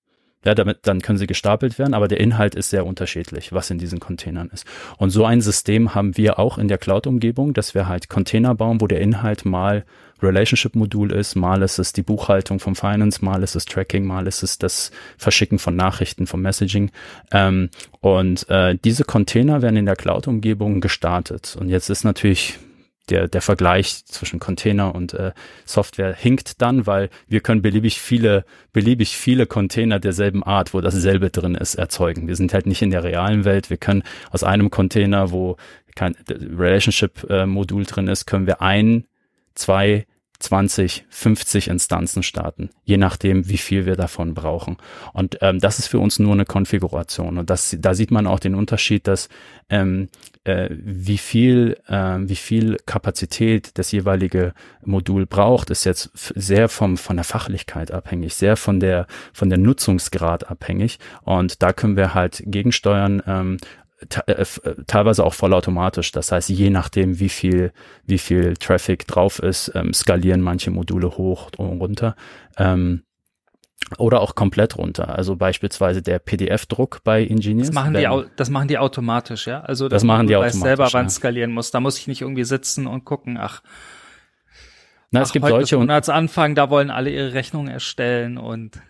Ja, damit, dann können sie gestapelt werden, aber der Inhalt ist sehr unterschiedlich, was in diesen Containern ist. Und so ein System haben wir auch in der Cloud-Umgebung, dass wir halt Container bauen, wo der Inhalt mal Relationship-Modul ist, mal ist es die Buchhaltung vom Finance, mal ist es Tracking, mal ist es das Verschicken von Nachrichten vom Messaging. Ähm, und äh, diese Container werden in der Cloud-Umgebung gestartet. Und jetzt ist natürlich der, der Vergleich zwischen Container und äh, Software hinkt dann, weil wir können beliebig viele, beliebig viele Container derselben Art, wo dasselbe drin ist, erzeugen. Wir sind halt nicht in der realen Welt. Wir können aus einem Container, wo kein Relationship-Modul äh, drin ist, können wir ein, zwei, 20, 50 Instanzen starten, je nachdem, wie viel wir davon brauchen. Und ähm, das ist für uns nur eine Konfiguration. Und das, da sieht man auch den Unterschied, dass ähm, äh, wie viel, äh, wie viel Kapazität das jeweilige Modul braucht, ist jetzt sehr vom von der Fachlichkeit abhängig, sehr von der von der Nutzungsgrad abhängig. Und da können wir halt gegensteuern ähm, äh, äh, teilweise auch vollautomatisch. Das heißt, je nachdem, wie viel, wie viel Traffic drauf ist, ähm, skalieren manche Module hoch und runter. Ähm, oder auch komplett runter. Also beispielsweise der PDF-Druck bei Ingenious. Das machen, die, das machen die automatisch, ja? Also das machen die automatisch. selber, wann ja. skalieren muss. Da muss ich nicht irgendwie sitzen und gucken, ach, Na, es ach, gibt heute solche Monatsanfang, da wollen alle ihre Rechnungen erstellen und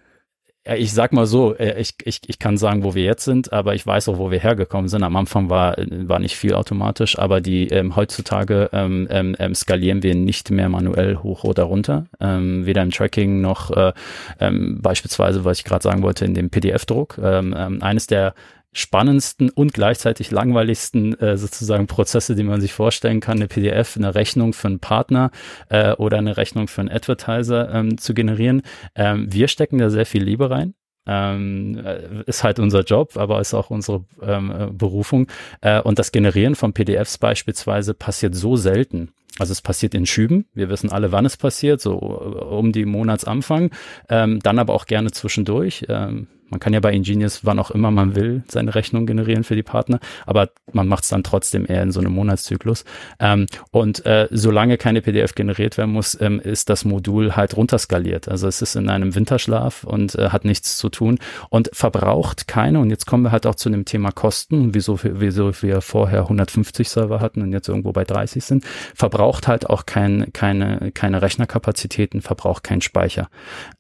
ich sag mal so, äh, ich, ich, ich kann sagen, wo wir jetzt sind, aber ich weiß auch, wo wir hergekommen sind. Am Anfang war, war nicht viel automatisch, aber die ähm, heutzutage ähm, ähm, ähm, skalieren wir nicht mehr manuell hoch oder runter. Ähm, weder im Tracking noch äh, ähm, beispielsweise, was ich gerade sagen wollte, in dem PDF-Druck. Ähm, ähm, eines der spannendsten und gleichzeitig langweiligsten äh, sozusagen Prozesse, die man sich vorstellen kann, eine PDF, eine Rechnung für einen Partner äh, oder eine Rechnung für einen Advertiser ähm, zu generieren. Ähm, wir stecken da sehr viel Liebe rein. Ähm, äh, ist halt unser Job, aber ist auch unsere ähm, äh, Berufung. Äh, und das Generieren von PDFs beispielsweise passiert so selten. Also es passiert in Schüben. Wir wissen alle, wann es passiert, so äh, um die Monatsanfang. Ähm, dann aber auch gerne zwischendurch. Ähm, man kann ja bei Ingenious, wann auch immer man will, seine Rechnung generieren für die Partner, aber man macht es dann trotzdem eher in so einem Monatszyklus. Ähm, und äh, solange keine PDF generiert werden muss, ähm, ist das Modul halt runterskaliert. Also es ist in einem Winterschlaf und äh, hat nichts zu tun und verbraucht keine. Und jetzt kommen wir halt auch zu dem Thema Kosten, wieso, wieso wir vorher 150 Server hatten und jetzt irgendwo bei 30 sind. Verbraucht halt auch kein, keine, keine Rechnerkapazitäten, verbraucht keinen Speicher.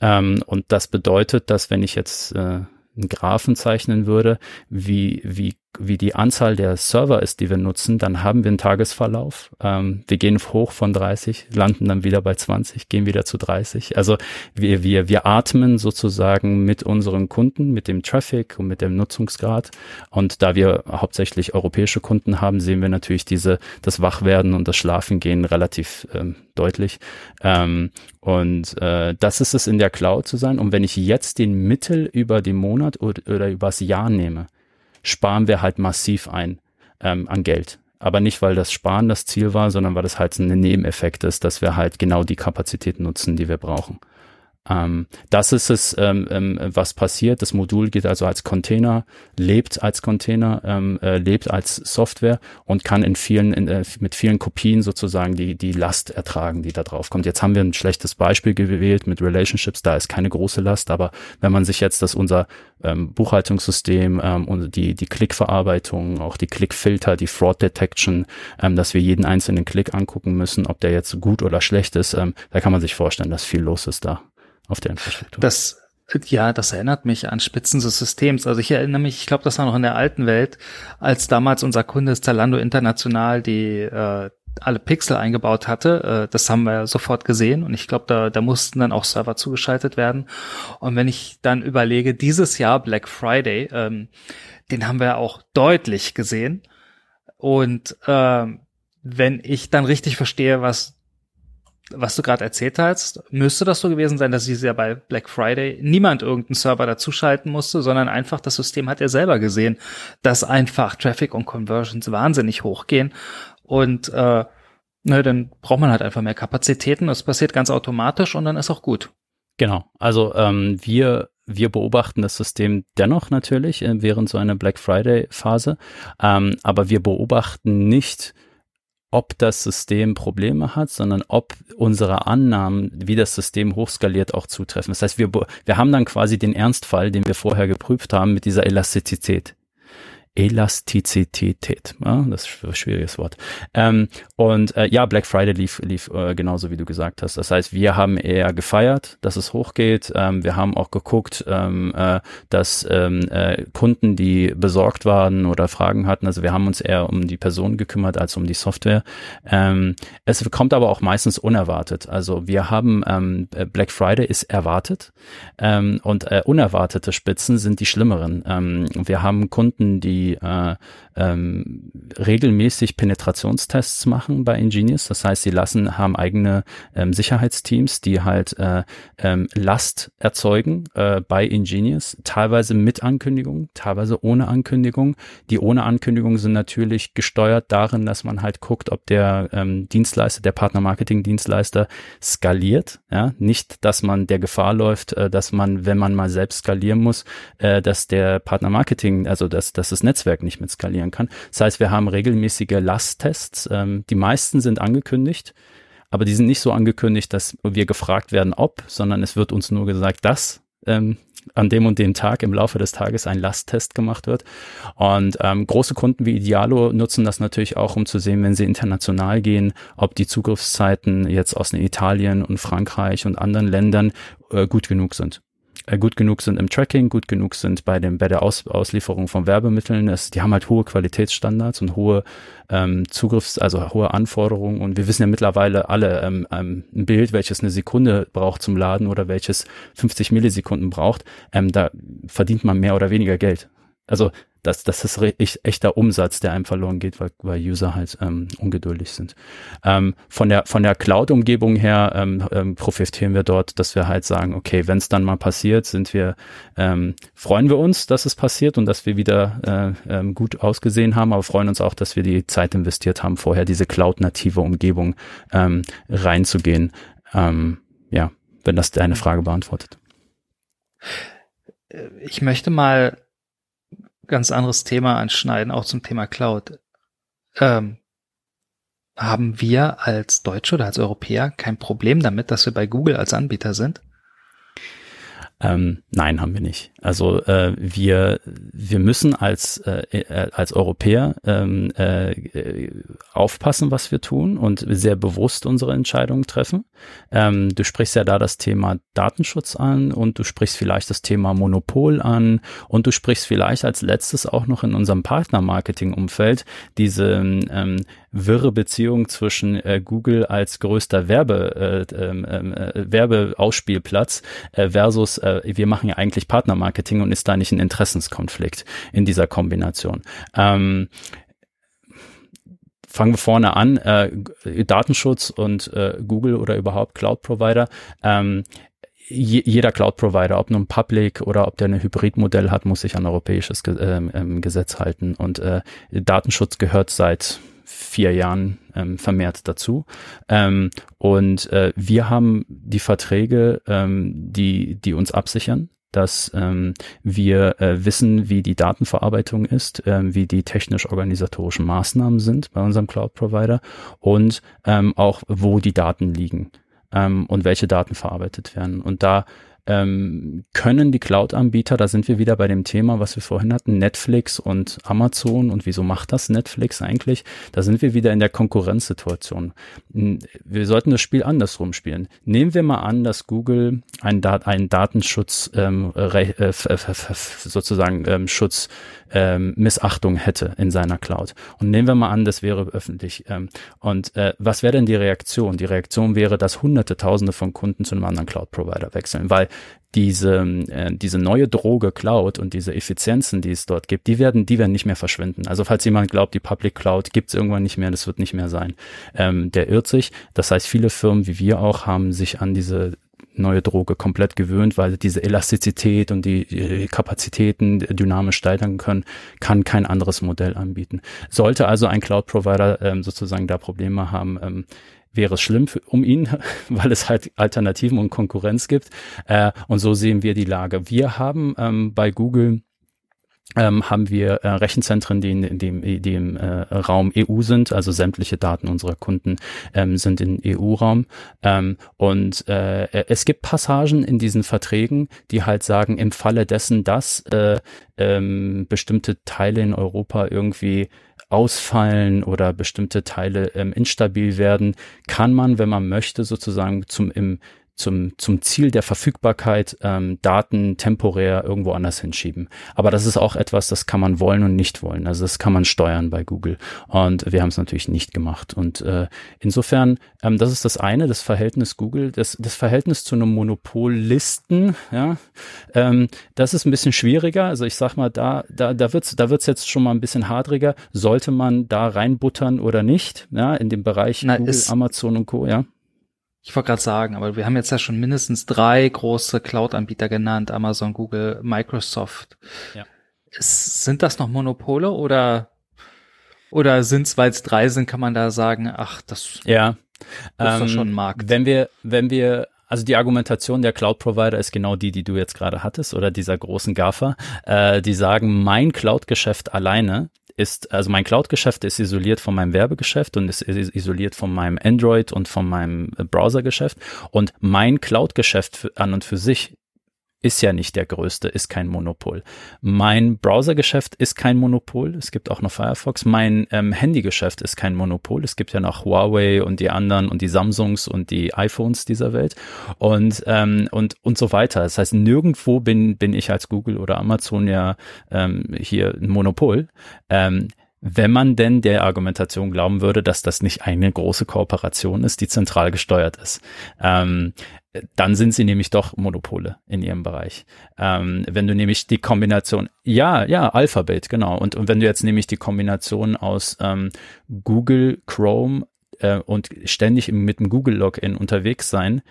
Ähm, und das bedeutet, dass wenn ich jetzt äh, einen Graphen zeichnen würde, wie, wie wie die Anzahl der Server ist, die wir nutzen, dann haben wir einen Tagesverlauf. Ähm, wir gehen hoch von 30, landen dann wieder bei 20, gehen wieder zu 30. Also wir, wir, wir atmen sozusagen mit unseren Kunden, mit dem Traffic und mit dem Nutzungsgrad. Und da wir hauptsächlich europäische Kunden haben, sehen wir natürlich diese, das Wachwerden und das Schlafengehen relativ ähm, deutlich. Ähm, und äh, das ist es in der Cloud zu sein. Und wenn ich jetzt den Mittel über den Monat oder, oder übers Jahr nehme, sparen wir halt massiv ein ähm, an Geld. Aber nicht, weil das Sparen das Ziel war, sondern weil das halt ein Nebeneffekt ist, dass wir halt genau die Kapazität nutzen, die wir brauchen. Ähm, das ist es, ähm, ähm, was passiert. Das Modul geht also als Container, lebt als Container, ähm, äh, lebt als Software und kann in vielen, in, äh, mit vielen Kopien sozusagen die, die Last ertragen, die da drauf kommt. Jetzt haben wir ein schlechtes Beispiel gewählt mit Relationships. Da ist keine große Last, aber wenn man sich jetzt das unser ähm, Buchhaltungssystem ähm, und die, die Klickverarbeitung, auch die Klickfilter, die Fraud Detection, ähm, dass wir jeden einzelnen Klick angucken müssen, ob der jetzt gut oder schlecht ist, ähm, da kann man sich vorstellen, dass viel los ist da auf der Infrastruktur. Das ja, das erinnert mich an Spitzen des Systems. Also ich erinnere mich, ich glaube, das war noch in der alten Welt, als damals unser Kunde Zalando International die äh, alle Pixel eingebaut hatte. Äh, das haben wir sofort gesehen und ich glaube, da, da mussten dann auch Server zugeschaltet werden. Und wenn ich dann überlege, dieses Jahr Black Friday, ähm, den haben wir auch deutlich gesehen. Und äh, wenn ich dann richtig verstehe, was was du gerade erzählt hast, müsste das so gewesen sein, dass dieses Jahr bei Black Friday niemand irgendeinen Server dazuschalten musste, sondern einfach das System hat er selber gesehen, dass einfach Traffic und Conversions wahnsinnig hochgehen und äh, ne, dann braucht man halt einfach mehr Kapazitäten. Das passiert ganz automatisch und dann ist auch gut. Genau. Also ähm, wir wir beobachten das System dennoch natürlich äh, während so einer Black Friday Phase, ähm, aber wir beobachten nicht ob das System Probleme hat, sondern ob unsere Annahmen, wie das System hochskaliert, auch zutreffen. Das heißt, wir, wir haben dann quasi den Ernstfall, den wir vorher geprüft haben, mit dieser Elastizität. Elastizität. Ja, das ist ein schwieriges Wort. Ähm, und äh, ja, Black Friday lief, lief äh, genauso, wie du gesagt hast. Das heißt, wir haben eher gefeiert, dass es hochgeht. Ähm, wir haben auch geguckt, ähm, äh, dass ähm, äh, Kunden, die besorgt waren oder Fragen hatten, also wir haben uns eher um die Person gekümmert als um die Software. Ähm, es kommt aber auch meistens unerwartet. Also wir haben ähm, Black Friday ist erwartet und äh, unerwartete Spitzen sind die schlimmeren. Wir haben Kunden, die äh, ähm, regelmäßig Penetrationstests machen bei Ingenious. Das heißt, sie lassen, haben eigene ähm, Sicherheitsteams, die halt äh, ähm, Last erzeugen äh, bei Ingenious, teilweise mit Ankündigung, teilweise ohne Ankündigung. Die ohne Ankündigung sind natürlich gesteuert darin, dass man halt guckt, ob der ähm, Dienstleister, der Partner-Marketing-Dienstleister skaliert. Ja? Nicht, dass man der Gefahr läuft, äh, dass man, wenn man mal selbst skalieren muss, äh, dass der Partner-Marketing, also dass, dass das Netzwerk nicht mit skalieren kann. Das heißt, wir haben regelmäßige Lasttests. Ähm, die meisten sind angekündigt, aber die sind nicht so angekündigt, dass wir gefragt werden, ob, sondern es wird uns nur gesagt, dass ähm, an dem und dem Tag im Laufe des Tages ein Lasttest gemacht wird. Und ähm, große Kunden wie Idealo nutzen das natürlich auch, um zu sehen, wenn sie international gehen, ob die Zugriffszeiten jetzt aus Italien und Frankreich und anderen Ländern äh, gut genug sind. Äh, gut genug sind im Tracking, gut genug sind bei dem bei der Aus, Auslieferung von Werbemitteln. Es, die haben halt hohe Qualitätsstandards und hohe ähm, Zugriffs, also hohe Anforderungen. Und wir wissen ja mittlerweile alle ähm, ähm, ein Bild, welches eine Sekunde braucht zum Laden oder welches 50 Millisekunden braucht. Ähm, da verdient man mehr oder weniger Geld. Also das, das ist echt, echter Umsatz, der einem verloren geht, weil, weil User halt ähm, ungeduldig sind. Ähm, von der von der Cloud-Umgebung her ähm, ähm, profitieren wir dort, dass wir halt sagen, okay, wenn es dann mal passiert, sind wir ähm, freuen wir uns, dass es passiert und dass wir wieder äh, ähm, gut ausgesehen haben, aber freuen uns auch, dass wir die Zeit investiert haben, vorher diese Cloud-native Umgebung ähm, reinzugehen. Ähm, ja, wenn das deine Frage beantwortet. Ich möchte mal ganz anderes Thema anschneiden, auch zum Thema Cloud. Ähm, haben wir als Deutsche oder als Europäer kein Problem damit, dass wir bei Google als Anbieter sind? Ähm, nein, haben wir nicht. Also äh, wir wir müssen als äh, äh, als Europäer ähm, äh, aufpassen, was wir tun und sehr bewusst unsere Entscheidungen treffen. Ähm, du sprichst ja da das Thema Datenschutz an und du sprichst vielleicht das Thema Monopol an und du sprichst vielleicht als letztes auch noch in unserem Partnermarketing-Umfeld diese ähm, wirre Beziehung zwischen äh, Google als größter Werbe, äh, ähm, äh, Werbeausspielplatz äh, versus äh, wir machen ja eigentlich Partnermarketing und ist da nicht ein Interessenskonflikt in dieser Kombination. Ähm, fangen wir vorne an, äh, Datenschutz und äh, Google oder überhaupt Cloud-Provider. Ähm, jeder Cloud-Provider, ob nun Public oder ob der ein Hybridmodell hat, muss sich an europäisches Ge äh, Gesetz halten. Und äh, Datenschutz gehört seit vier Jahren ähm, vermehrt dazu. Ähm, und äh, wir haben die Verträge, ähm, die, die uns absichern dass ähm, wir äh, wissen, wie die Datenverarbeitung ist, ähm, wie die technisch-organisatorischen Maßnahmen sind bei unserem Cloud-Provider und ähm, auch, wo die Daten liegen ähm, und welche Daten verarbeitet werden. Und da ähm, können die Cloud-Anbieter, da sind wir wieder bei dem Thema, was wir vorhin hatten, Netflix und Amazon und wieso macht das Netflix eigentlich? Da sind wir wieder in der Konkurrenzsituation. Wir sollten das Spiel andersrum spielen. Nehmen wir mal an, dass Google einen, Dat einen Datenschutz ähm, äh, sozusagen ähm, Schutz ähm, Missachtung hätte in seiner Cloud. Und nehmen wir mal an, das wäre öffentlich. Ähm, und äh, was wäre denn die Reaktion? Die Reaktion wäre, dass hunderte, tausende von Kunden zu einem anderen Cloud-Provider wechseln, weil diese, äh, diese neue Droge Cloud und diese Effizienzen, die es dort gibt, die werden, die werden nicht mehr verschwinden. Also falls jemand glaubt, die Public Cloud gibt es irgendwann nicht mehr, das wird nicht mehr sein, ähm, der irrt sich. Das heißt, viele Firmen wie wir auch haben sich an diese neue Droge komplett gewöhnt, weil diese Elastizität und die Kapazitäten dynamisch steigern können, kann kein anderes Modell anbieten. Sollte also ein Cloud-Provider ähm, sozusagen da Probleme haben, ähm, wäre es schlimm für, um ihn, weil es halt Alternativen und Konkurrenz gibt. Äh, und so sehen wir die Lage. Wir haben ähm, bei Google ähm, haben wir äh, Rechenzentren, die in, dem, in dem äh, Raum EU sind, also sämtliche Daten unserer Kunden ähm, sind in EU-Raum. Ähm, und äh, es gibt Passagen in diesen Verträgen, die halt sagen, im Falle dessen, dass äh, ähm, bestimmte Teile in Europa irgendwie ausfallen oder bestimmte Teile ähm, instabil werden, kann man, wenn man möchte, sozusagen zum im zum, zum Ziel der Verfügbarkeit ähm, Daten temporär irgendwo anders hinschieben. Aber das ist auch etwas, das kann man wollen und nicht wollen. Also das kann man steuern bei Google. Und wir haben es natürlich nicht gemacht. Und äh, insofern, ähm, das ist das eine, das Verhältnis Google, das, das Verhältnis zu einem Monopolisten, ja, ähm, das ist ein bisschen schwieriger. Also ich sag mal, da, da, da wird's, da wird's jetzt schon mal ein bisschen hadriger. Sollte man da reinbuttern oder nicht, ja, in dem Bereich Na, Google, Amazon und Co., ja? Ich wollte gerade sagen, aber wir haben jetzt ja schon mindestens drei große Cloud-Anbieter genannt, Amazon, Google, Microsoft. Ja. Ist, sind das noch Monopole oder oder sind's, weil es drei sind, kann man da sagen, ach, das, ja. ist ähm, schon ein Markt. Wenn wir, wenn wir also die Argumentation der Cloud-Provider ist genau die, die du jetzt gerade hattest oder dieser großen GAFA. Äh, die sagen, mein Cloud-Geschäft alleine ist, also mein Cloud-Geschäft ist isoliert von meinem Werbegeschäft und ist isoliert von meinem Android und von meinem Browser-Geschäft. Und mein Cloud-Geschäft an und für sich ist ja nicht der größte, ist kein Monopol. Mein Browsergeschäft ist kein Monopol. Es gibt auch noch Firefox. Mein ähm, Handygeschäft ist kein Monopol. Es gibt ja noch Huawei und die anderen und die Samsungs und die iPhones dieser Welt und ähm, und und so weiter. Das heißt, nirgendwo bin bin ich als Google oder Amazon ja ähm, hier ein Monopol. Ähm, wenn man denn der Argumentation glauben würde, dass das nicht eine große Kooperation ist, die zentral gesteuert ist. Ähm, dann sind sie nämlich doch Monopole in ihrem Bereich. Ähm, wenn du nämlich die Kombination, ja, ja, Alphabet, genau. Und, und wenn du jetzt nämlich die Kombination aus ähm, Google, Chrome äh, und ständig mit dem Google-Login unterwegs sein,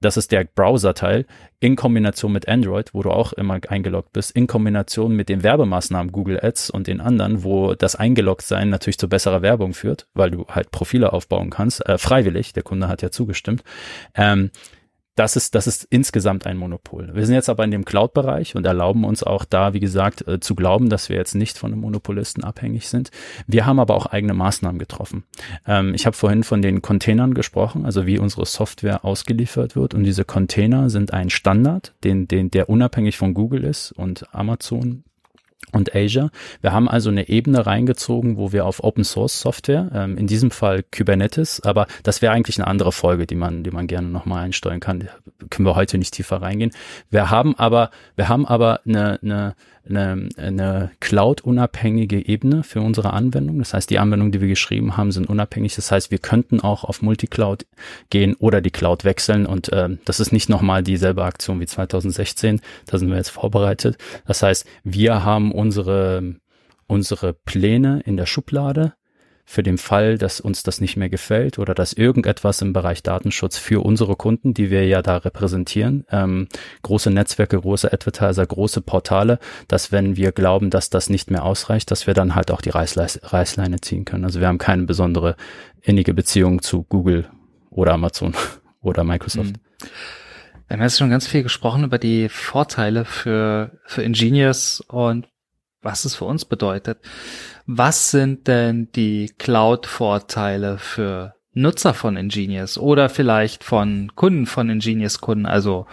das ist der Browser-Teil, in Kombination mit Android, wo du auch immer eingeloggt bist, in Kombination mit den Werbemaßnahmen Google Ads und den anderen, wo das Eingeloggt-Sein natürlich zu besserer Werbung führt, weil du halt Profile aufbauen kannst, äh, freiwillig, der Kunde hat ja zugestimmt. Ähm, das ist, das ist insgesamt ein Monopol. Wir sind jetzt aber in dem Cloud-Bereich und erlauben uns auch da, wie gesagt, äh, zu glauben, dass wir jetzt nicht von einem Monopolisten abhängig sind. Wir haben aber auch eigene Maßnahmen getroffen. Ähm, ich habe vorhin von den Containern gesprochen, also wie unsere Software ausgeliefert wird. Und diese Container sind ein Standard, den, den, der unabhängig von Google ist und Amazon und Asia. Wir haben also eine Ebene reingezogen, wo wir auf Open Source Software, ähm, in diesem Fall Kubernetes, aber das wäre eigentlich eine andere Folge, die man, die man gerne nochmal einsteuern kann. Können wir heute nicht tiefer reingehen. Wir haben aber, wir haben aber eine, eine eine, eine Cloud-unabhängige Ebene für unsere Anwendung. Das heißt, die Anwendungen, die wir geschrieben haben, sind unabhängig. Das heißt, wir könnten auch auf Multicloud gehen oder die Cloud wechseln. Und äh, das ist nicht nochmal dieselbe Aktion wie 2016. Da sind wir jetzt vorbereitet. Das heißt, wir haben unsere unsere Pläne in der Schublade für den Fall, dass uns das nicht mehr gefällt oder dass irgendetwas im Bereich Datenschutz für unsere Kunden, die wir ja da repräsentieren, ähm, große Netzwerke, große Advertiser, große Portale, dass wenn wir glauben, dass das nicht mehr ausreicht, dass wir dann halt auch die Reißleine ziehen können. Also wir haben keine besondere innige Beziehung zu Google oder Amazon oder Microsoft. Mhm. Wir haben jetzt schon ganz viel gesprochen über die Vorteile für, für Engineers und was es für uns bedeutet. Was sind denn die Cloud-Vorteile für Nutzer von Ingenious oder vielleicht von Kunden von Ingenious Kunden, also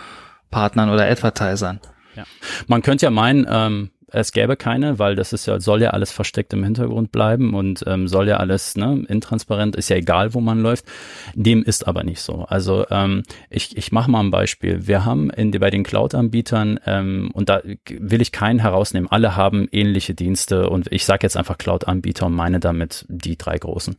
Partnern oder Advertisern? Ja. Man könnte ja meinen, ähm, es gäbe keine, weil das ist ja, soll ja alles versteckt im Hintergrund bleiben und ähm, soll ja alles ne, intransparent, ist ja egal, wo man läuft. Dem ist aber nicht so. Also ähm, ich, ich mache mal ein Beispiel. Wir haben in, bei den Cloud-Anbietern, ähm, und da will ich keinen herausnehmen, alle haben ähnliche Dienste und ich sage jetzt einfach Cloud-Anbieter und meine damit die drei großen.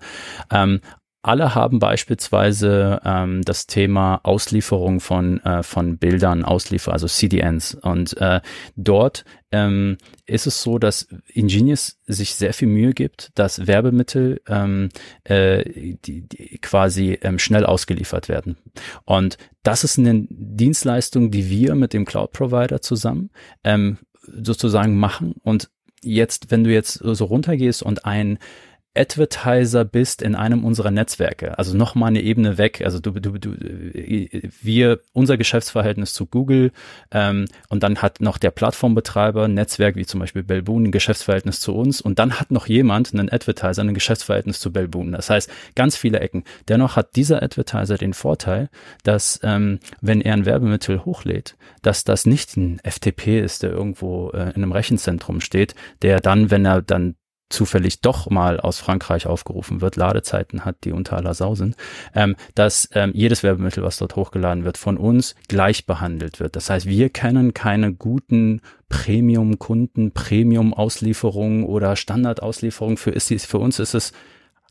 Ähm, alle haben beispielsweise ähm, das Thema Auslieferung von, äh, von Bildern, Ausliefer, also CDNs. Und äh, dort ähm, ist es so, dass Ingenious sich sehr viel Mühe gibt, dass Werbemittel ähm, äh, die, die quasi ähm, schnell ausgeliefert werden. Und das ist eine Dienstleistung, die wir mit dem Cloud-Provider zusammen ähm, sozusagen machen. Und jetzt, wenn du jetzt so runtergehst und ein Advertiser bist in einem unserer Netzwerke, also noch mal eine Ebene weg, also du, du, du, wir, unser Geschäftsverhältnis zu Google ähm, und dann hat noch der Plattformbetreiber ein Netzwerk wie zum Beispiel Belboon ein Geschäftsverhältnis zu uns und dann hat noch jemand, einen Advertiser, ein Geschäftsverhältnis zu Belboon. Das heißt, ganz viele Ecken. Dennoch hat dieser Advertiser den Vorteil, dass ähm, wenn er ein Werbemittel hochlädt, dass das nicht ein FTP ist, der irgendwo äh, in einem Rechenzentrum steht, der dann, wenn er dann zufällig doch mal aus Frankreich aufgerufen wird, Ladezeiten hat, die unter aller Sau sind, ähm, dass ähm, jedes Werbemittel, was dort hochgeladen wird, von uns gleich behandelt wird. Das heißt, wir kennen keine guten Premium-Kunden, Premium-Auslieferungen oder Standardauslieferungen. Für, für uns ist es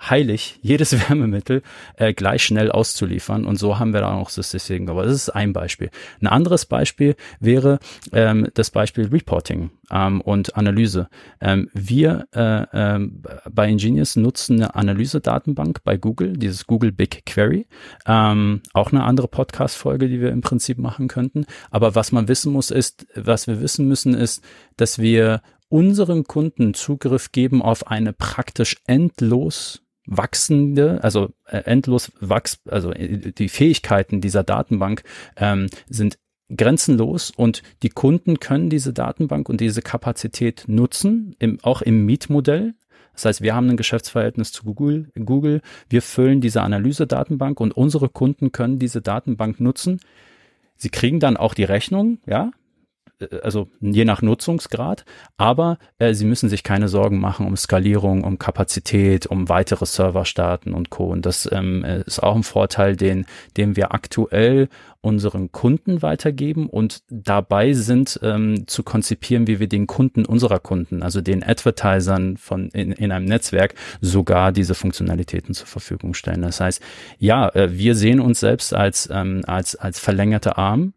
heilig, jedes Wärmemittel äh, gleich schnell auszuliefern. Und so haben wir dann auch das deswegen. Aber das ist ein Beispiel. Ein anderes Beispiel wäre ähm, das Beispiel Reporting ähm, und Analyse. Ähm, wir äh, ähm, bei Ingenious nutzen eine Analyse-Datenbank bei Google, dieses Google Big Query. Ähm, auch eine andere Podcast-Folge, die wir im Prinzip machen könnten. Aber was man wissen muss, ist, was wir wissen müssen, ist, dass wir unseren Kunden Zugriff geben auf eine praktisch endlos wachsende, also äh, endlos wachs, also äh, die Fähigkeiten dieser Datenbank ähm, sind grenzenlos und die Kunden können diese Datenbank und diese Kapazität nutzen, im, auch im Mietmodell. Das heißt, wir haben ein Geschäftsverhältnis zu Google, Google, wir füllen diese Analyse-Datenbank und unsere Kunden können diese Datenbank nutzen. Sie kriegen dann auch die Rechnung, ja, also je nach Nutzungsgrad, aber äh, sie müssen sich keine Sorgen machen um Skalierung, um Kapazität, um weitere Serverstarten und Co. Und das ähm, ist auch ein Vorteil, den, den wir aktuell unseren Kunden weitergeben und dabei sind ähm, zu konzipieren, wie wir den Kunden unserer Kunden, also den Advertisern von in, in einem Netzwerk, sogar diese Funktionalitäten zur Verfügung stellen. Das heißt, ja, äh, wir sehen uns selbst als ähm, als als verlängerte Arm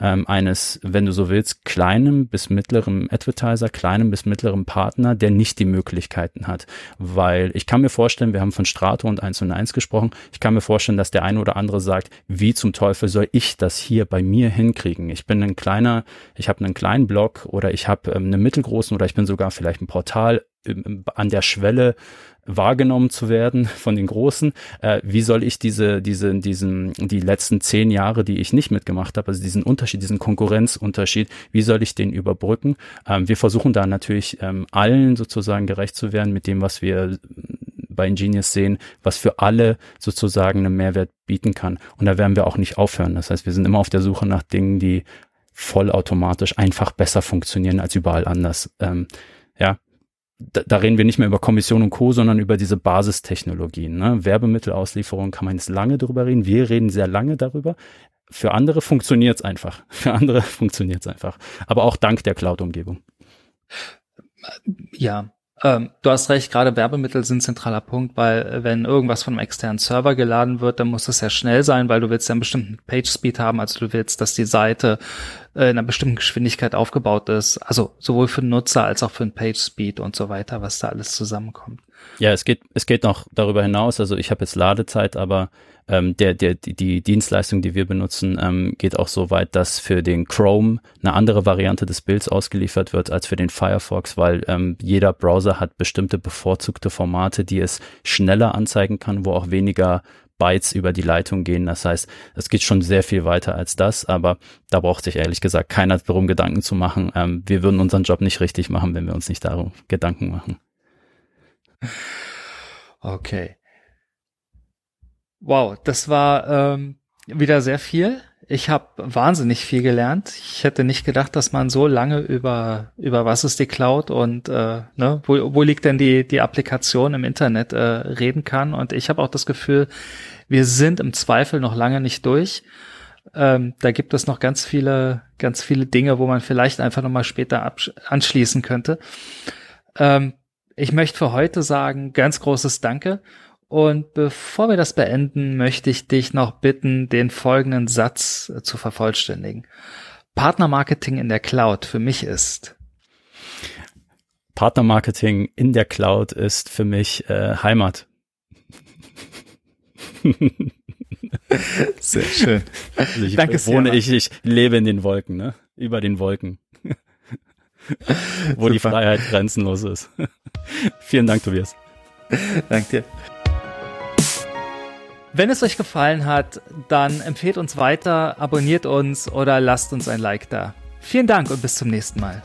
ähm, eines, wenn du so willst, kleinem bis mittleren Advertiser, kleinem bis mittleren Partner, der nicht die Möglichkeiten hat. Weil ich kann mir vorstellen, wir haben von Strato und 1 und 1 gesprochen, ich kann mir vorstellen, dass der eine oder andere sagt, wie zum Teufel soll ich das hier bei mir hinkriegen? Ich bin ein kleiner, ich habe einen kleinen Blog oder ich habe ähm, einen mittelgroßen oder ich bin sogar vielleicht ein Portal an der Schwelle wahrgenommen zu werden von den Großen. Äh, wie soll ich diese, diese, diesen, die letzten zehn Jahre, die ich nicht mitgemacht habe, also diesen Unterschied, diesen Konkurrenzunterschied, wie soll ich den überbrücken? Ähm, wir versuchen da natürlich ähm, allen sozusagen gerecht zu werden mit dem, was wir bei Ingenious sehen, was für alle sozusagen einen Mehrwert bieten kann. Und da werden wir auch nicht aufhören. Das heißt, wir sind immer auf der Suche nach Dingen, die vollautomatisch einfach besser funktionieren als überall anders. Ähm, ja, da, da reden wir nicht mehr über Kommission und Co., sondern über diese Basistechnologien. Ne? Werbemittelauslieferung kann man jetzt lange darüber reden. Wir reden sehr lange darüber. Für andere funktioniert's einfach. Für andere funktioniert's einfach. Aber auch dank der Cloud-Umgebung. Ja, ähm, du hast recht, gerade Werbemittel sind zentraler Punkt, weil äh, wenn irgendwas von einem externen Server geladen wird, dann muss es ja schnell sein, weil du willst ja einen bestimmten Page Speed haben, also du willst, dass die Seite äh, in einer bestimmten Geschwindigkeit aufgebaut ist, also sowohl für den Nutzer als auch für den Page Speed und so weiter, was da alles zusammenkommt. Ja, es geht, es geht noch darüber hinaus. Also ich habe jetzt Ladezeit, aber ähm, der, der, die, die Dienstleistung, die wir benutzen, ähm, geht auch so weit, dass für den Chrome eine andere Variante des Bilds ausgeliefert wird als für den Firefox, weil ähm, jeder Browser hat bestimmte bevorzugte Formate, die es schneller anzeigen kann, wo auch weniger Bytes über die Leitung gehen. Das heißt, es geht schon sehr viel weiter als das, aber da braucht sich ehrlich gesagt keiner darum Gedanken zu machen. Ähm, wir würden unseren Job nicht richtig machen, wenn wir uns nicht darum Gedanken machen. Okay. Wow, das war ähm, wieder sehr viel. Ich habe wahnsinnig viel gelernt. Ich hätte nicht gedacht, dass man so lange über über was ist die Cloud und äh, ne, wo, wo liegt denn die die Applikation im Internet äh, reden kann. Und ich habe auch das Gefühl, wir sind im Zweifel noch lange nicht durch. Ähm, da gibt es noch ganz viele ganz viele Dinge, wo man vielleicht einfach noch mal später anschließen könnte. Ähm, ich möchte für heute sagen, ganz großes Danke. Und bevor wir das beenden, möchte ich dich noch bitten, den folgenden Satz äh, zu vervollständigen. Partnermarketing in der Cloud für mich ist. Partnermarketing in der Cloud ist für mich äh, Heimat. Sehr schön. Also ich Danke wohne, sehr. Ich, ich lebe in den Wolken, ne? Über den Wolken. Wo Super. die Freiheit grenzenlos ist. Vielen Dank, Tobias. Danke dir. Wenn es euch gefallen hat, dann empfehlt uns weiter, abonniert uns oder lasst uns ein Like da. Vielen Dank und bis zum nächsten Mal.